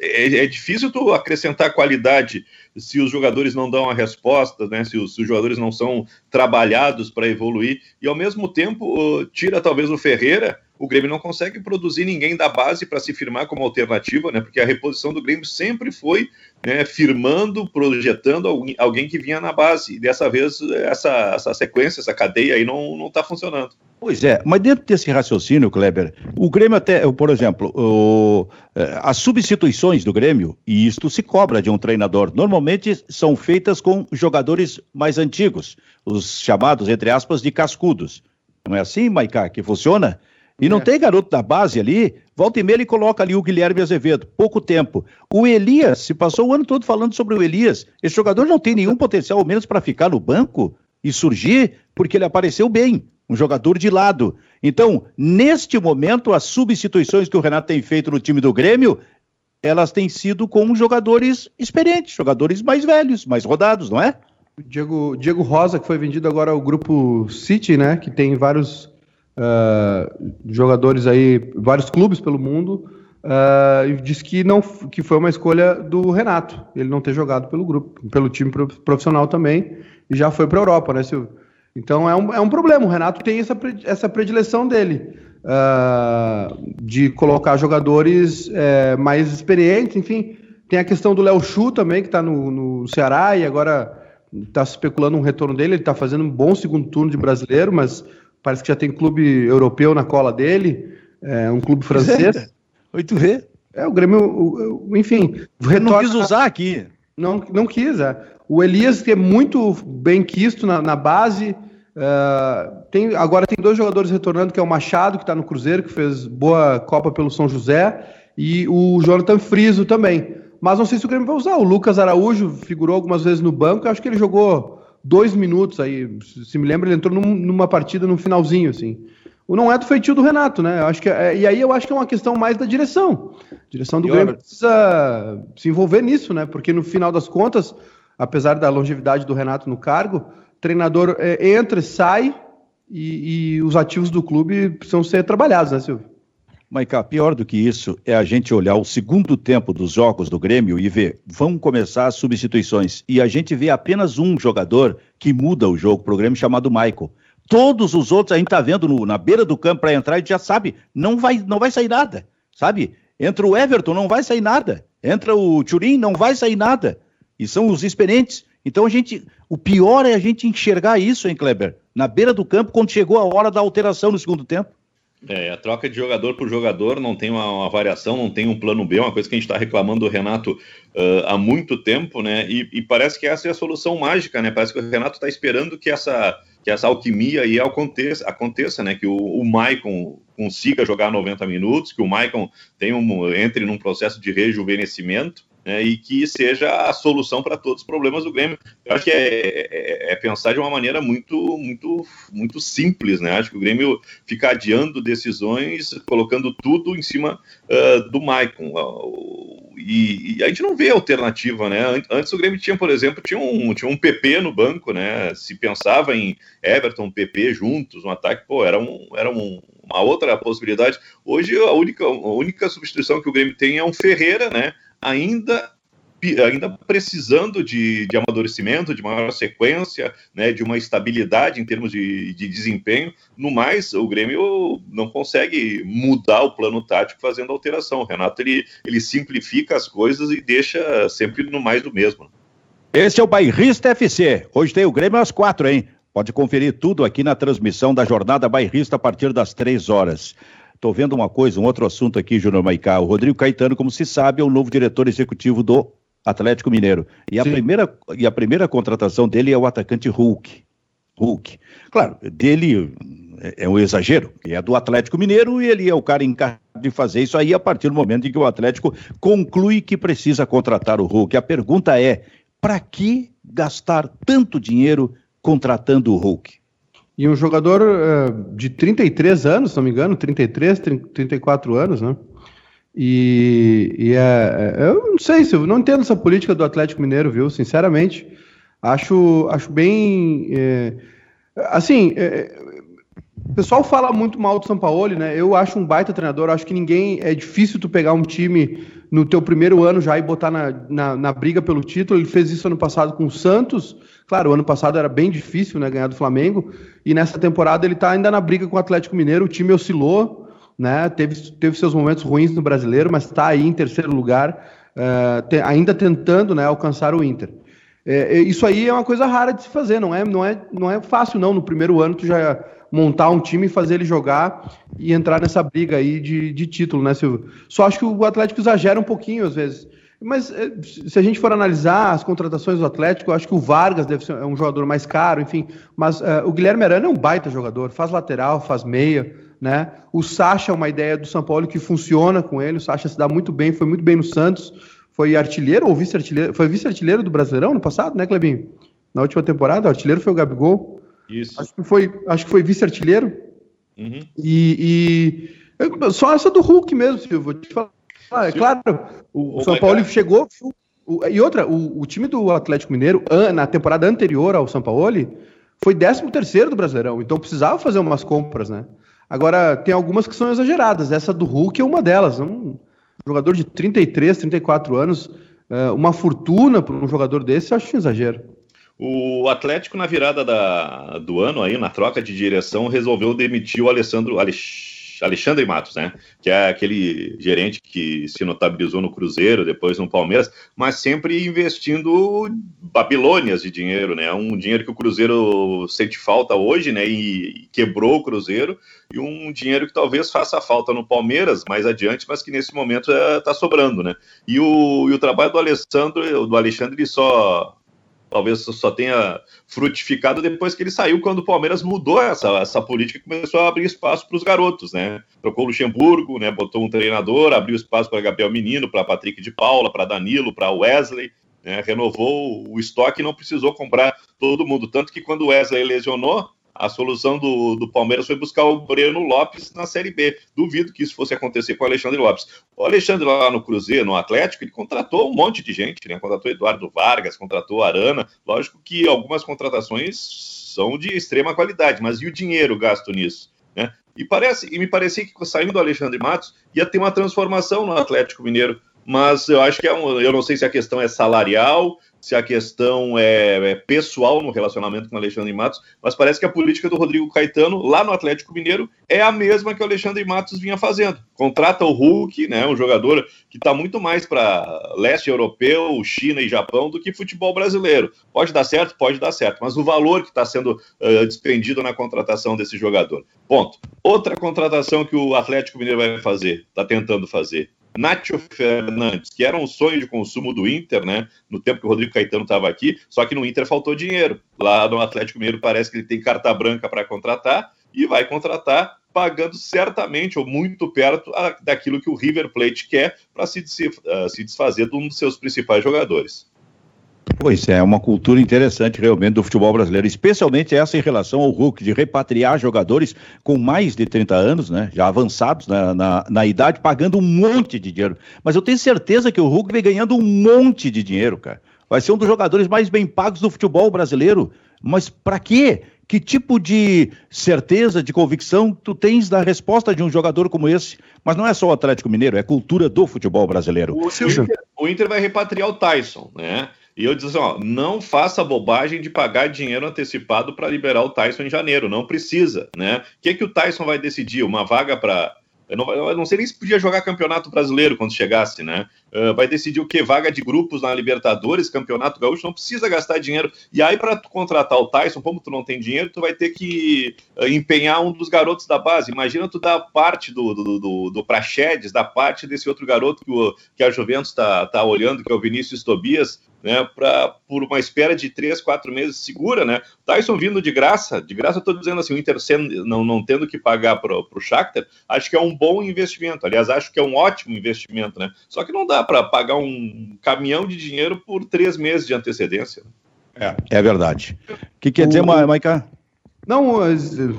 É, é, difícil tu acrescentar qualidade se os jogadores não dão a resposta, né? Se os, se os jogadores não são trabalhados para evoluir e ao mesmo tempo tira talvez o Ferreira o Grêmio não consegue produzir ninguém da base para se firmar como alternativa, né? Porque a reposição do Grêmio sempre foi né, firmando, projetando alguém, que vinha na base. E dessa vez essa, essa sequência, essa cadeia aí não está funcionando. Pois é, mas dentro desse raciocínio, Kleber, o Grêmio até, por exemplo, o, é, as substituições do Grêmio, e isto se cobra de um treinador, normalmente são feitas com jogadores mais antigos, os chamados, entre aspas, de cascudos. Não é assim, Maicá, que funciona? E não é. tem garoto da base ali, volta e meia ele coloca ali o Guilherme Azevedo, pouco tempo. O Elias, se passou o ano todo falando sobre o Elias, esse jogador não tem nenhum potencial, ao menos para ficar no banco e surgir, porque ele apareceu bem, um jogador de lado. Então, neste momento, as substituições que o Renato tem feito no time do Grêmio, elas têm sido com jogadores experientes, jogadores mais velhos, mais rodados, não é? Diego, Diego Rosa, que foi vendido agora ao grupo City, né? Que tem vários uh, jogadores aí, vários clubes pelo mundo, uh, e disse que não que foi uma escolha do Renato, ele não ter jogado pelo grupo, pelo time profissional também, e já foi para a Europa, né, Silvio? Então é um, é um problema, o Renato tem essa, essa predileção dele. Uh, de colocar jogadores é, mais experientes, enfim. Tem a questão do Léo Chu também, que está no, no Ceará e agora está especulando um retorno dele. Ele está fazendo um bom segundo turno de brasileiro, mas parece que já tem clube europeu na cola dele, é, um clube francês. Oito v É, o Grêmio, o, o, enfim. Retorna... Não quis usar aqui. Não, não quis, é. O Elias, que é muito bem quisto na, na base. Uh, tem, agora tem dois jogadores retornando, que é o Machado, que está no Cruzeiro, que fez boa Copa pelo São José, e o Jonathan Friso também. Mas não sei se o Grêmio vai usar. O Lucas Araújo figurou algumas vezes no banco, acho que ele jogou dois minutos aí. Se me lembra, ele entrou num, numa partida no finalzinho, assim. O não é do feitio do Renato, né? Eu acho que é, e aí eu acho que é uma questão mais da direção. A direção do Grêmio precisa se envolver nisso, né? Porque no final das contas, apesar da longevidade do Renato no cargo, treinador é, entra, sai e, e os ativos do clube precisam ser trabalhados, né, Silvio? Maiká, pior do que isso é a gente olhar o segundo tempo dos jogos do Grêmio e ver, vão começar as substituições. E a gente vê apenas um jogador que muda o jogo para o Grêmio, chamado Michael. Todos os outros a gente tá vendo no, na beira do campo para entrar e já sabe, não vai, não vai sair nada, sabe? Entra o Everton, não vai sair nada. Entra o Turim, não vai sair nada. E são os experientes. Então a gente, o pior é a gente enxergar isso, hein, Kleber? Na beira do campo, quando chegou a hora da alteração no segundo tempo. É, a troca de jogador por jogador não tem uma, uma, variação, não tem um plano B, uma coisa que a gente está reclamando do Renato uh, há muito tempo, né? E, e, parece que essa é a solução mágica, né? Parece que o Renato está esperando que essa, que essa alquimia aí aconteça, aconteça né? Que o, o Maicon consiga jogar 90 minutos, que o Maicon tenha um, entre num processo de rejuvenescimento né, e que seja a solução para todos os problemas do Grêmio. Eu acho que é, é, é, pensar de uma maneira muito, muito, muito simples, né? Acho que o Grêmio fica adiando decisões, colocando tudo em cima uh, do Maicon. Uh, e, e, a gente não vê alternativa, né? Antes o Grêmio tinha, por exemplo, tinha um, tinha um PP no banco, né? Se pensava em Everton, PP juntos, um ataque, pô, era, um, era um, uma outra possibilidade. Hoje a única, a única substituição que o Grêmio tem é um Ferreira, né? Ainda ainda precisando de, de amadurecimento, de maior sequência, né, de uma estabilidade em termos de, de desempenho. No mais, o Grêmio não consegue mudar o plano tático fazendo alteração. O Renato ele, ele simplifica as coisas e deixa sempre no mais do mesmo. Esse é o Bairrista FC. Hoje tem o Grêmio às quatro, hein? Pode conferir tudo aqui na transmissão da Jornada Bairrista a partir das três horas. Estou vendo uma coisa, um outro assunto aqui, Júnior Maicá. O Rodrigo Caetano, como se sabe, é o novo diretor executivo do Atlético Mineiro. E a, primeira, e a primeira contratação dele é o atacante Hulk. Hulk. Claro, dele é, é um exagero, é do Atlético Mineiro e ele é o cara encarregado de fazer isso aí a partir do momento em que o Atlético conclui que precisa contratar o Hulk. A pergunta é: para que gastar tanto dinheiro contratando o Hulk? E um jogador uh, de 33 anos, se não me engano, 33, 34 anos, né? E, e é, é, eu não sei, se eu não entendo essa política do Atlético Mineiro, viu? Sinceramente, acho, acho bem. É, assim, é, o pessoal fala muito mal do Sampaoli, né? Eu acho um baita treinador, acho que ninguém. É difícil tu pegar um time no teu primeiro ano já e botar na, na, na, briga pelo título. Ele fez isso ano passado com o Santos. Claro, o ano passado era bem difícil, né? Ganhar do Flamengo. E nessa temporada ele tá ainda na briga com o Atlético Mineiro. O time oscilou, né? Teve, teve seus momentos ruins no brasileiro, mas está aí em terceiro lugar, uh, te, ainda tentando né, alcançar o Inter. É, isso aí é uma coisa rara de se fazer, não é, não é, não é fácil não. No primeiro ano tu já montar um time e fazer ele jogar e entrar nessa briga aí de, de título, né, Silvio? Só acho que o Atlético exagera um pouquinho às vezes. Mas é, se a gente for analisar as contratações do Atlético, eu acho que o Vargas deve ser um jogador mais caro, enfim. Mas uh, o Guilherme Arana é um baita jogador, faz lateral, faz meia, né? O Sacha é uma ideia do São Paulo que funciona com ele. O Sacha se dá muito bem, foi muito bem no Santos, foi artilheiro ou vice-artilheiro? Foi vice-artilheiro do Brasileirão no passado, né, Clebinho? Na última temporada, o artilheiro foi o Gabigol. Isso. Acho que foi, acho que foi vice-artilheiro. Uhum. E, e, só essa do Hulk mesmo, Silvio. Vou te falar. É claro, o, o São Paulo chegou. O, e outra, o, o, time do Atlético Mineiro, na temporada anterior ao São Paulo, foi 13 terceiro do Brasileirão. Então precisava fazer umas compras, né? Agora, tem algumas que são exageradas. Essa do Hulk é uma delas. Um jogador de 33, 34 anos, é, uma fortuna para um jogador desse, eu acho um exagero. O Atlético, na virada da, do ano, aí, na troca de direção, resolveu demitir o Alessandro Alexandre Matos, né? Que é aquele gerente que se notabilizou no Cruzeiro, depois no Palmeiras, mas sempre investindo babilônias de dinheiro, né? Um dinheiro que o Cruzeiro sente falta hoje, né? E quebrou o Cruzeiro, e um dinheiro que talvez faça falta no Palmeiras mais adiante, mas que nesse momento está é, sobrando, né? E o, e o trabalho do Alessandro, do Alexandre, só talvez só tenha frutificado depois que ele saiu, quando o Palmeiras mudou essa, essa política e começou a abrir espaço para os garotos, né? Trocou o Luxemburgo, né? Botou um treinador, abriu espaço para Gabriel Menino, para Patrick de Paula, para Danilo, para Wesley, né? Renovou o estoque e não precisou comprar todo mundo. Tanto que quando o Wesley lesionou, a solução do, do Palmeiras foi buscar o Breno Lopes na Série B. Duvido que isso fosse acontecer com o Alexandre Lopes. O Alexandre lá no Cruzeiro, no Atlético, ele contratou um monte de gente, né? Contratou Eduardo Vargas, contratou Arana. Lógico que algumas contratações são de extrema qualidade, mas e o dinheiro gasto nisso? Né? E, parece, e me parecia que saindo do Alexandre Matos ia ter uma transformação no Atlético Mineiro. Mas eu acho que é um, eu não sei se a questão é salarial, se a questão é, é, pessoal no relacionamento com o Alexandre Matos, mas parece que a política do Rodrigo Caetano lá no Atlético Mineiro é a mesma que o Alexandre Matos vinha fazendo. Contrata o Hulk, né, um jogador que está muito mais para leste europeu, China e Japão do que futebol brasileiro. Pode dar certo? Pode dar certo, mas o valor que está sendo uh, despendido na contratação desse jogador. Ponto. Outra contratação que o Atlético Mineiro vai fazer, está tentando fazer, Nacho Fernandes, que era um sonho de consumo do Inter, né? No tempo que o Rodrigo Caetano estava aqui, só que no Inter faltou dinheiro. Lá no Atlético Mineiro parece que ele tem carta branca para contratar e vai contratar pagando certamente ou muito perto daquilo que o River Plate quer para se, uh, se desfazer de um dos seus principais jogadores. Pois é, é, uma cultura interessante realmente do futebol brasileiro, especialmente essa em relação ao Hulk, de repatriar jogadores com mais de 30 anos, né, já avançados na, na, na, idade, pagando um monte de dinheiro. Mas eu tenho certeza que o Hulk vem ganhando um monte de dinheiro, cara. Vai ser um dos jogadores mais bem pagos do futebol brasileiro. Mas para quê? Que tipo de certeza, de convicção tu tens da resposta de um jogador como esse? Mas não é só o Atlético Mineiro, é cultura do futebol brasileiro. O, Inter, o Inter vai repatriar o Tyson, né? E eu disse assim, ó, não faça bobagem de pagar dinheiro antecipado para liberar o Tyson em janeiro, não precisa, né? O que, que o Tyson vai decidir? Uma vaga para eu não, eu não, sei nem se podia jogar campeonato brasileiro quando chegasse, né? Uh, vai decidir o que? Vaga de grupos na Libertadores, campeonato gaúcho, não precisa gastar dinheiro. E aí, para contratar o Tyson, como tu não tem dinheiro, tu vai ter que uh, empenhar um dos garotos da base. Imagina tu dar parte do, do, do, do Praxedes, da parte desse outro garoto que, o, que a Juventus está tá olhando, que é o Vinícius Tobias, né, pra, por uma espera de três, quatro meses segura, né? Tyson vindo de graça, de graça eu estou dizendo assim, o Inter sendo, não, não tendo que pagar para o Shakhtar, acho que é um bom investimento, aliás, acho que é um ótimo investimento, né? Só que não dá para pagar um caminhão de dinheiro por três meses de antecedência. É, é verdade. O que quer dizer, o... Maica? Não,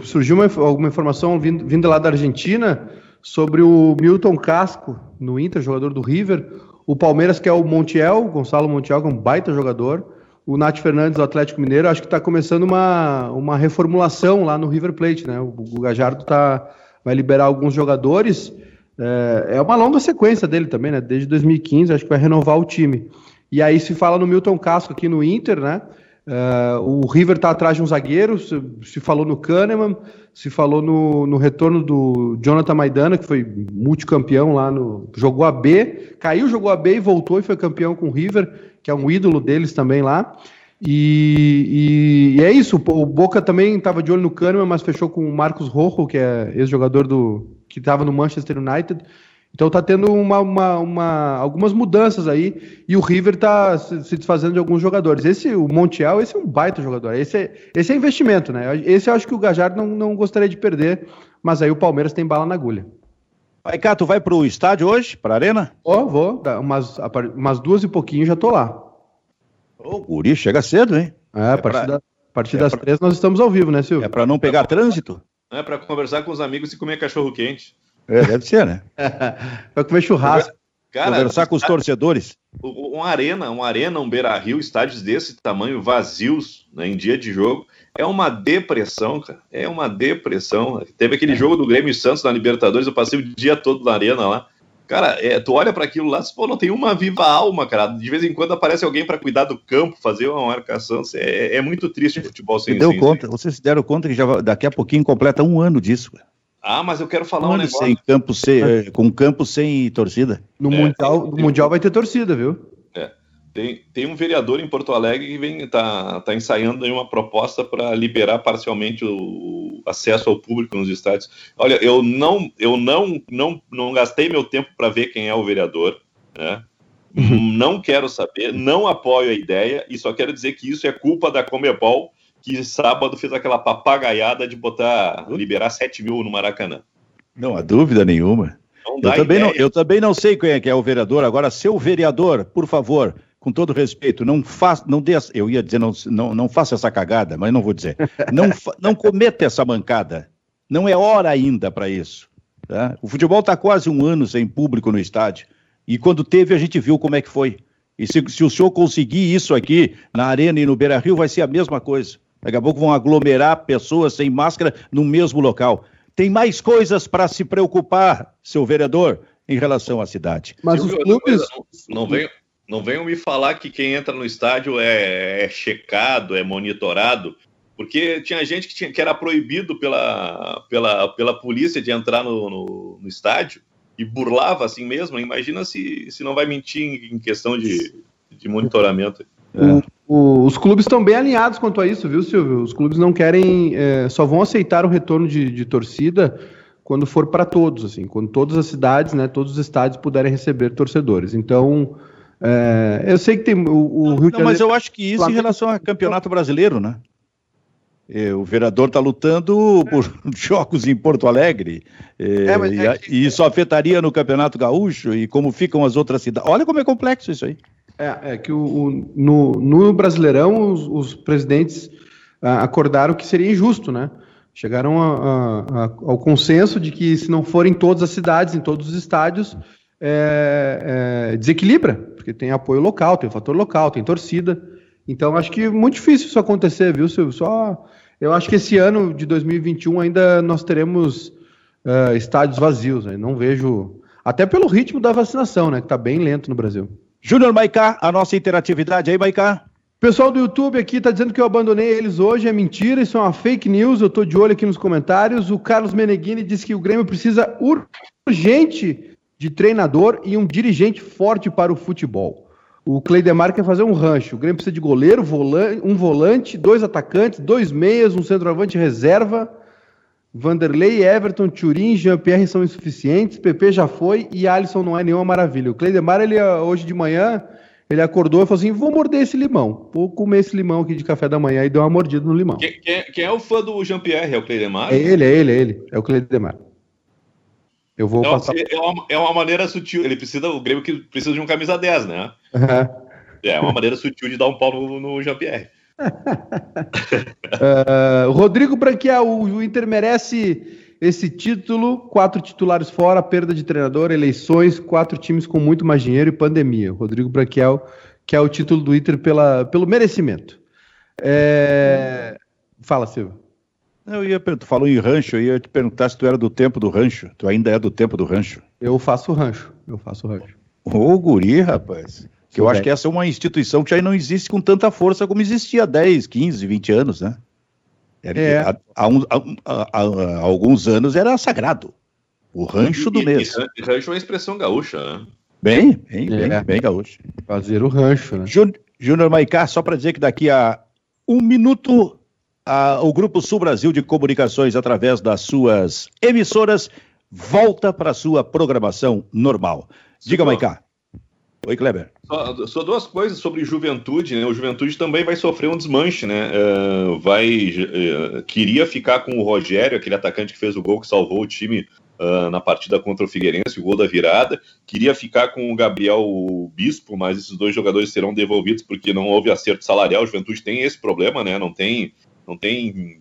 surgiu uma, alguma informação vindo, vindo lá da Argentina sobre o Milton Casco no Inter, jogador do River, o Palmeiras, que é o Montiel, Gonçalo Montiel, que é um baita jogador. O Nath Fernandes, do Atlético Mineiro, acho que está começando uma, uma reformulação lá no River Plate, né? O, o Gajardo tá, vai liberar alguns jogadores. É, é, uma longa sequência dele também, né? Desde 2015, acho que vai renovar o time. E aí se fala no Milton Casco aqui no Inter, né? Uh, o River está atrás de um zagueiro, se, se, falou no Kahneman, se falou no, no, retorno do Jonathan Maidana, que foi multicampeão lá no. jogou a B, caiu, jogou a B e voltou e foi campeão com o River, que é um ídolo deles também lá. E, e, e é isso, o Boca também estava de olho no Kahneman, mas fechou com o Marcos Rojo, que é ex-jogador do. que estava no Manchester United. Então tá tendo uma, uma, uma, algumas mudanças aí e o River tá se desfazendo de alguns jogadores. Esse, o Montiel, esse é um baita jogador. Esse é, esse é investimento, né? Esse eu acho que o Gajardo não, não gostaria de perder, mas aí o Palmeiras tem bala na agulha. Vai cá, tu vai pro estádio hoje, pra arena? Ó, oh, vou, umas, umas duas e pouquinho já tô lá. Ô, o guri chega cedo, hein? É, a partir, pra... da, a partir é das pra... três nós estamos ao vivo, né, Silvio? É pra não pegar trânsito? É pra conversar com os amigos e comer cachorro quente. É, deve ser, né? Vai comer churrasco. Cara, Conversar com os torcedores. Uma arena, uma arena, um Beira Rio, estádios desse tamanho, vazios né, em dia de jogo, é uma depressão, cara. É uma depressão. Teve aquele jogo do Grêmio Santos na Libertadores, eu passei o dia todo na arena lá. Cara, é, tu olha para aquilo lá, pô, não tem uma viva alma, cara. De vez em quando aparece alguém para cuidar do campo, fazer uma marcação. É, é muito triste o futebol sem, deu sem, conta, sem. Vocês se deram conta que já daqui a pouquinho completa um ano disso, cara. Ah, mas eu quero falar um, um negócio. Sem campo sem, é, com campo sem torcida. No, é, mundial, tem, no Mundial vai ter torcida, viu? É. Tem, tem um vereador em Porto Alegre que vem tá, tá ensaiando uma proposta para liberar parcialmente o, acesso ao público nos estádios. Olha, eu não eu não não, não gastei meu tempo para ver quem é o vereador, né? Uhum. Não quero saber, não apoio a ideia e só quero dizer que isso é culpa da Comebol que sábado fez aquela papagaiada de botar, liberar 7 mil no Maracanã. Não há dúvida nenhuma. Eu também, não, eu também não sei quem é que é o vereador. Agora, seu vereador, por favor, com todo respeito, não faça, não dê, eu ia dizer, não, não, não faça essa cagada, mas não vou dizer. Não, não cometa essa mancada. Não é hora ainda para isso. Tá? O futebol está quase um ano sem público no estádio. E quando teve, a gente viu como é que foi. E se, se o senhor conseguir isso aqui na Arena e no Beira Rio, vai ser a mesma coisa. Daqui a pouco vão aglomerar pessoas sem máscara no mesmo local. Tem mais coisas para se preocupar, seu vereador, em relação à cidade. Mas os clubes. Não, não, venham, não venham me falar que quem entra no estádio é, é checado, é monitorado, porque tinha gente que, tinha, que era proibido pela, pela, pela polícia de entrar no, no, no estádio e burlava assim mesmo. Imagina se, se não vai mentir em, em questão de, de monitoramento. É. O, os clubes estão bem alinhados quanto a isso, viu, Silvio? Os clubes não querem, é, só vão aceitar o retorno de, de torcida quando for para todos, assim, quando todas as cidades, né, todos os estádios puderem receber torcedores. Então, é, eu sei que tem o, o Rio não, de Janeiro. Mas eu acho que isso em relação ao campeonato brasileiro, né? É, o vereador está lutando por jogos em Porto Alegre, é, é, é e, e, isso afetaria no Campeonato Gaúcho e como ficam as outras cidades. Olha como é complexo isso aí. É, é que o, o no, no, Brasileirão os, os presidentes ah, acordaram que seria injusto, né? Chegaram a, a, a, ao consenso de que se não forem todas as cidades, em todos os estádios, é, é, desequilibra, porque tem apoio local, tem fator local, tem torcida. Então acho que é muito difícil isso acontecer, viu, Silvio? Só Eu acho que esse ano de 2021 ainda nós teremos uh, estádios vazios. Né? Não vejo. Até pelo ritmo da vacinação, né? Que está bem lento no Brasil. Júnior Maicá, a nossa interatividade aí, Maicá. Pessoal do YouTube aqui está dizendo que eu abandonei eles hoje, é mentira, isso é uma fake news, eu estou de olho aqui nos comentários. O Carlos Meneghini disse que o Grêmio precisa urgente de treinador e um dirigente forte para o futebol. O Cleidemar quer fazer um rancho. O Grêmio precisa de goleiro, um volante, dois atacantes, dois meias, um centroavante reserva. Vanderlei, Everton, Turin, Jean-Pierre são insuficientes. PP já foi e Alisson não é nenhuma maravilha. O Cleidemar, ele hoje de manhã, ele acordou e falou assim: vou morder esse limão. Vou comer esse limão aqui de café da manhã e deu uma mordida no limão. Quem, quem, quem é o fã do Jean-Pierre? É o Cleidemar? É ele, é ele, é ele. É o Cleidemar. Eu vou é, passar. É uma, é uma maneira sutil. Ele precisa, o Grêmio que precisa de um camisa 10, né? Uhum. É uma maneira sutil de dar um pau no, no Jean-Pierre. Uh, Rodrigo Branquial, o Inter merece esse título, quatro titulares fora, perda de treinador, eleições, quatro times com muito mais dinheiro e pandemia. Rodrigo Branquiel, que é o título do Inter pela, pelo merecimento. É... Fala, Silvio. Eu ia, tu falou em rancho, eu ia te perguntar se tu era do tempo do rancho. Tu ainda é do tempo do rancho? Eu faço rancho, eu faço rancho. Ô, guri, rapaz. Que eu acho que essa é uma instituição que já não existe com tanta força como existia há 10, 15, 20 anos, né? Era, é. há, há, um, há, há, alguns anos era sagrado. O rancho do mês. E, rancho é uma expressão gaúcha, né? Bem, bem, é. bem, bem gaúcho. Fazer o rancho, né? Júnior Maicá, só para dizer que daqui a um minuto a, o Grupo Sul Brasil de Comunicações, através das suas emissoras, volta para sua programação normal. Diga, Maicá. Oi, Kleber. Só, só, duas coisas sobre juventude, né? O juventude também vai sofrer um desmanche, né? Uh, vai, uh, queria ficar com o Rogério, aquele atacante que fez o gol que salvou o time uh, na partida contra o Figueirense, o gol da virada. Queria ficar com o Gabriel Bispo, mas esses dois jogadores serão devolvidos porque não houve acerto salarial. O juventude tem esse problema, né? Não tem, não tem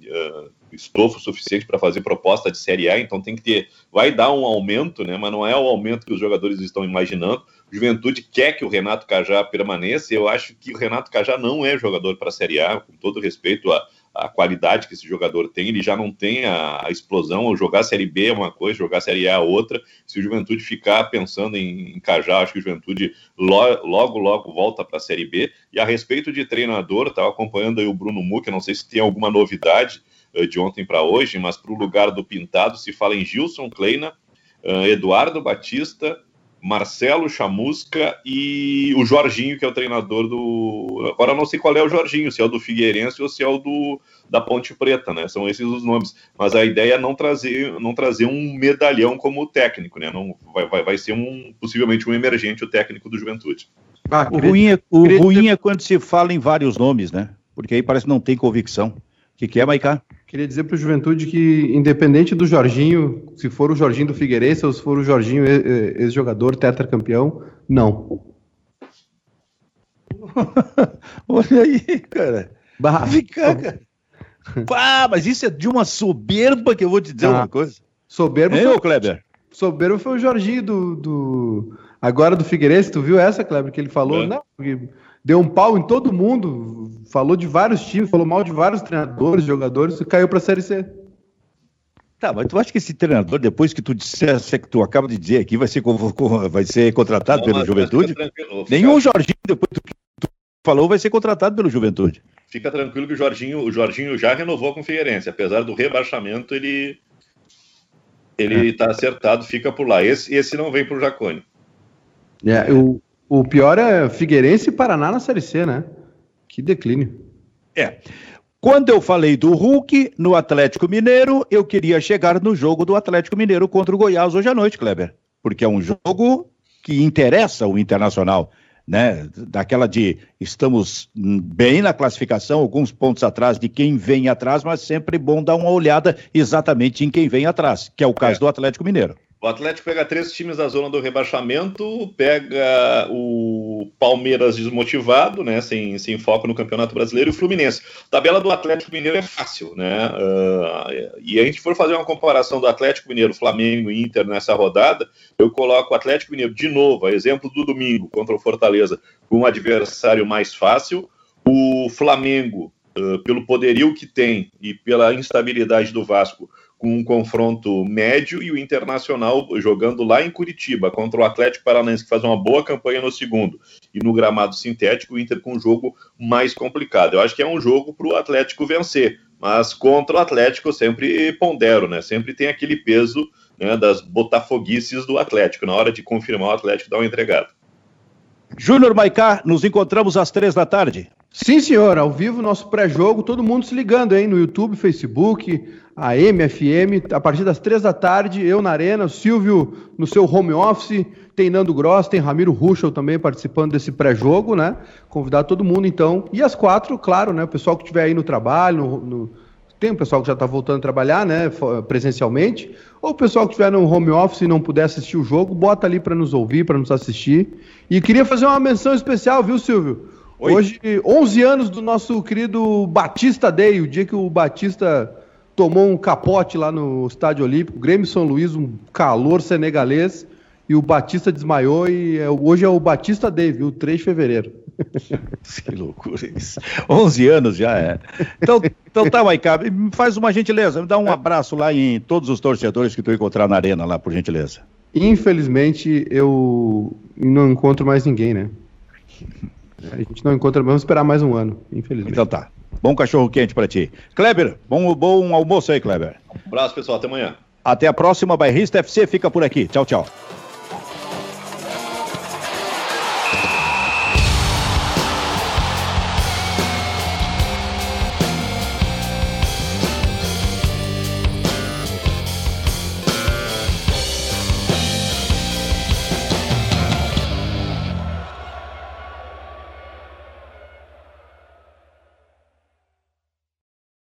estofo suficiente para fazer proposta de Série A, então tem que ter, vai dar um aumento, né? Mas não é o aumento que os jogadores estão imaginando. Juventude quer que o Renato Cajá permaneça. Eu acho que o Renato Cajá não é jogador para a Série A, com todo respeito à, à, qualidade que esse jogador tem. Ele já não tem a, a explosão. Jogar a Série B é uma coisa, jogar a Série A é outra. Se o Juventude ficar pensando em, em Cajá, acho que o Juventude lo, logo, logo volta para a Série B. E a respeito de treinador, estava acompanhando aí o Bruno Muck, não sei se tem alguma novidade uh, de ontem para hoje, mas para o lugar do Pintado se fala em Gilson Kleina, uh, Eduardo Batista. Marcelo Chamusca e o Jorginho, que é o treinador do. Agora não sei qual é o Jorginho, se é o do Figueirense ou se é o do da Ponte Preta, né? São esses os nomes. Mas a ideia é não trazer, não trazer um medalhão como técnico, né? Não, vai, vai, vai ser um, possivelmente um emergente o técnico do Juventude. Ah, o ruim, é, o ruim é quando se fala em vários nomes, né? Porque aí parece que não tem convicção. O que, que é, Maicá? Queria dizer para o Juventude que, independente do Jorginho, se for o Jorginho do Figueirense ou se for o Jorginho ex-jogador, tetracampeão, não. Olha aí, cara. Bah, Fica, Ah, mas isso é de uma soberba que eu vou te dizer ah, uma coisa. Soberba é, foi, Kleber? Soberba foi o Jorginho do, do, Agora do Figueirense, tu viu essa, Kleber, que ele falou? É. Não, porque deu um pau em todo mundo, falou de vários times, falou mal de vários treinadores, jogadores, e caiu para a Série C. Tá, mas tu acha que esse treinador, depois que tu dissesse que tu acaba de dizer aqui, vai ser, vai ser contratado não, pelo Juventude? Nenhum Jorginho, depois que tu falou, vai ser contratado pelo Juventude. Fica tranquilo que o Jorginho, o Jorginho já renovou com o Figueirense, apesar do rebaixamento, ele ele está é. acertado, fica por lá. Esse, esse não vem para o Jacone. É, o, o pior é Figueirense e Paraná na Série C, né? Que declínio. É. Quando eu falei do Hulk no Atlético Mineiro, eu queria chegar no jogo do Atlético Mineiro contra o Goiás hoje à noite, Kleber. Porque é um jogo que interessa o Internacional, né? Daquela de estamos bem na classificação, alguns pontos atrás de quem vem atrás, mas sempre bom dar uma olhada exatamente em quem vem atrás, que é o caso é. do Atlético Mineiro. O Atlético pega três times da zona do rebaixamento, pega o Palmeiras desmotivado, né, sem, sem foco no Campeonato Brasileiro, e o Fluminense. A tabela do Atlético Mineiro é fácil, né? Uh, e a gente for fazer uma comparação do Atlético Mineiro, Flamengo e Inter nessa rodada, eu coloco o Atlético Mineiro de novo, a exemplo do domingo contra o Fortaleza, com um adversário mais fácil. O Flamengo uh, pelo poderio que tem e pela instabilidade do Vasco, com um confronto médio e o Internacional jogando lá em Curitiba contra o Atlético Paranaense, que faz uma boa campanha no segundo, e no gramado sintético, o Inter com um jogo mais complicado. Eu acho que é um jogo para o Atlético vencer, mas contra o Atlético eu sempre pondero, né? Sempre tem aquele peso né, das botafoguices do Atlético. Na hora de confirmar, o Atlético dá uma entregada. Júnior Maicá, nos encontramos às três da tarde. Sim, senhor, ao vivo, nosso pré-jogo, todo mundo se ligando, hein? No YouTube, Facebook, a MFM, a partir das três da tarde, eu na Arena, o Silvio no seu home office, tem Nando Gross, tem Ramiro Ruschel também participando desse pré-jogo, né? Convidar todo mundo, então. E às quatro, claro, né? O pessoal que estiver aí no trabalho, no, no tem um pessoal que já está voltando a trabalhar, né, presencialmente, ou o pessoal que estiver no home office e não puder assistir o jogo, bota ali para nos ouvir, para nos assistir. E queria fazer uma menção especial, viu, Silvio? Oi. Hoje, 11 anos do nosso querido Batista Day, o dia que o Batista tomou um capote lá no Estádio Olímpico, Grêmio São Luís, um calor senegalês, e o Batista desmaiou e é, hoje é o Batista Day, viu? 3 de fevereiro. que loucura isso. 11 anos já é. Então, então tá, Maicá, faz uma gentileza, me dá um abraço lá em todos os torcedores que tu encontrar na arena lá, por gentileza. Infelizmente, eu não encontro mais ninguém, né? A gente não encontra, vamos esperar mais um ano, infelizmente. Então tá. Bom cachorro quente para ti. Kleber, bom, bom almoço aí, Kleber. Um abraço, pessoal. Até amanhã. Até a próxima. Bairrista FC fica por aqui. Tchau, tchau.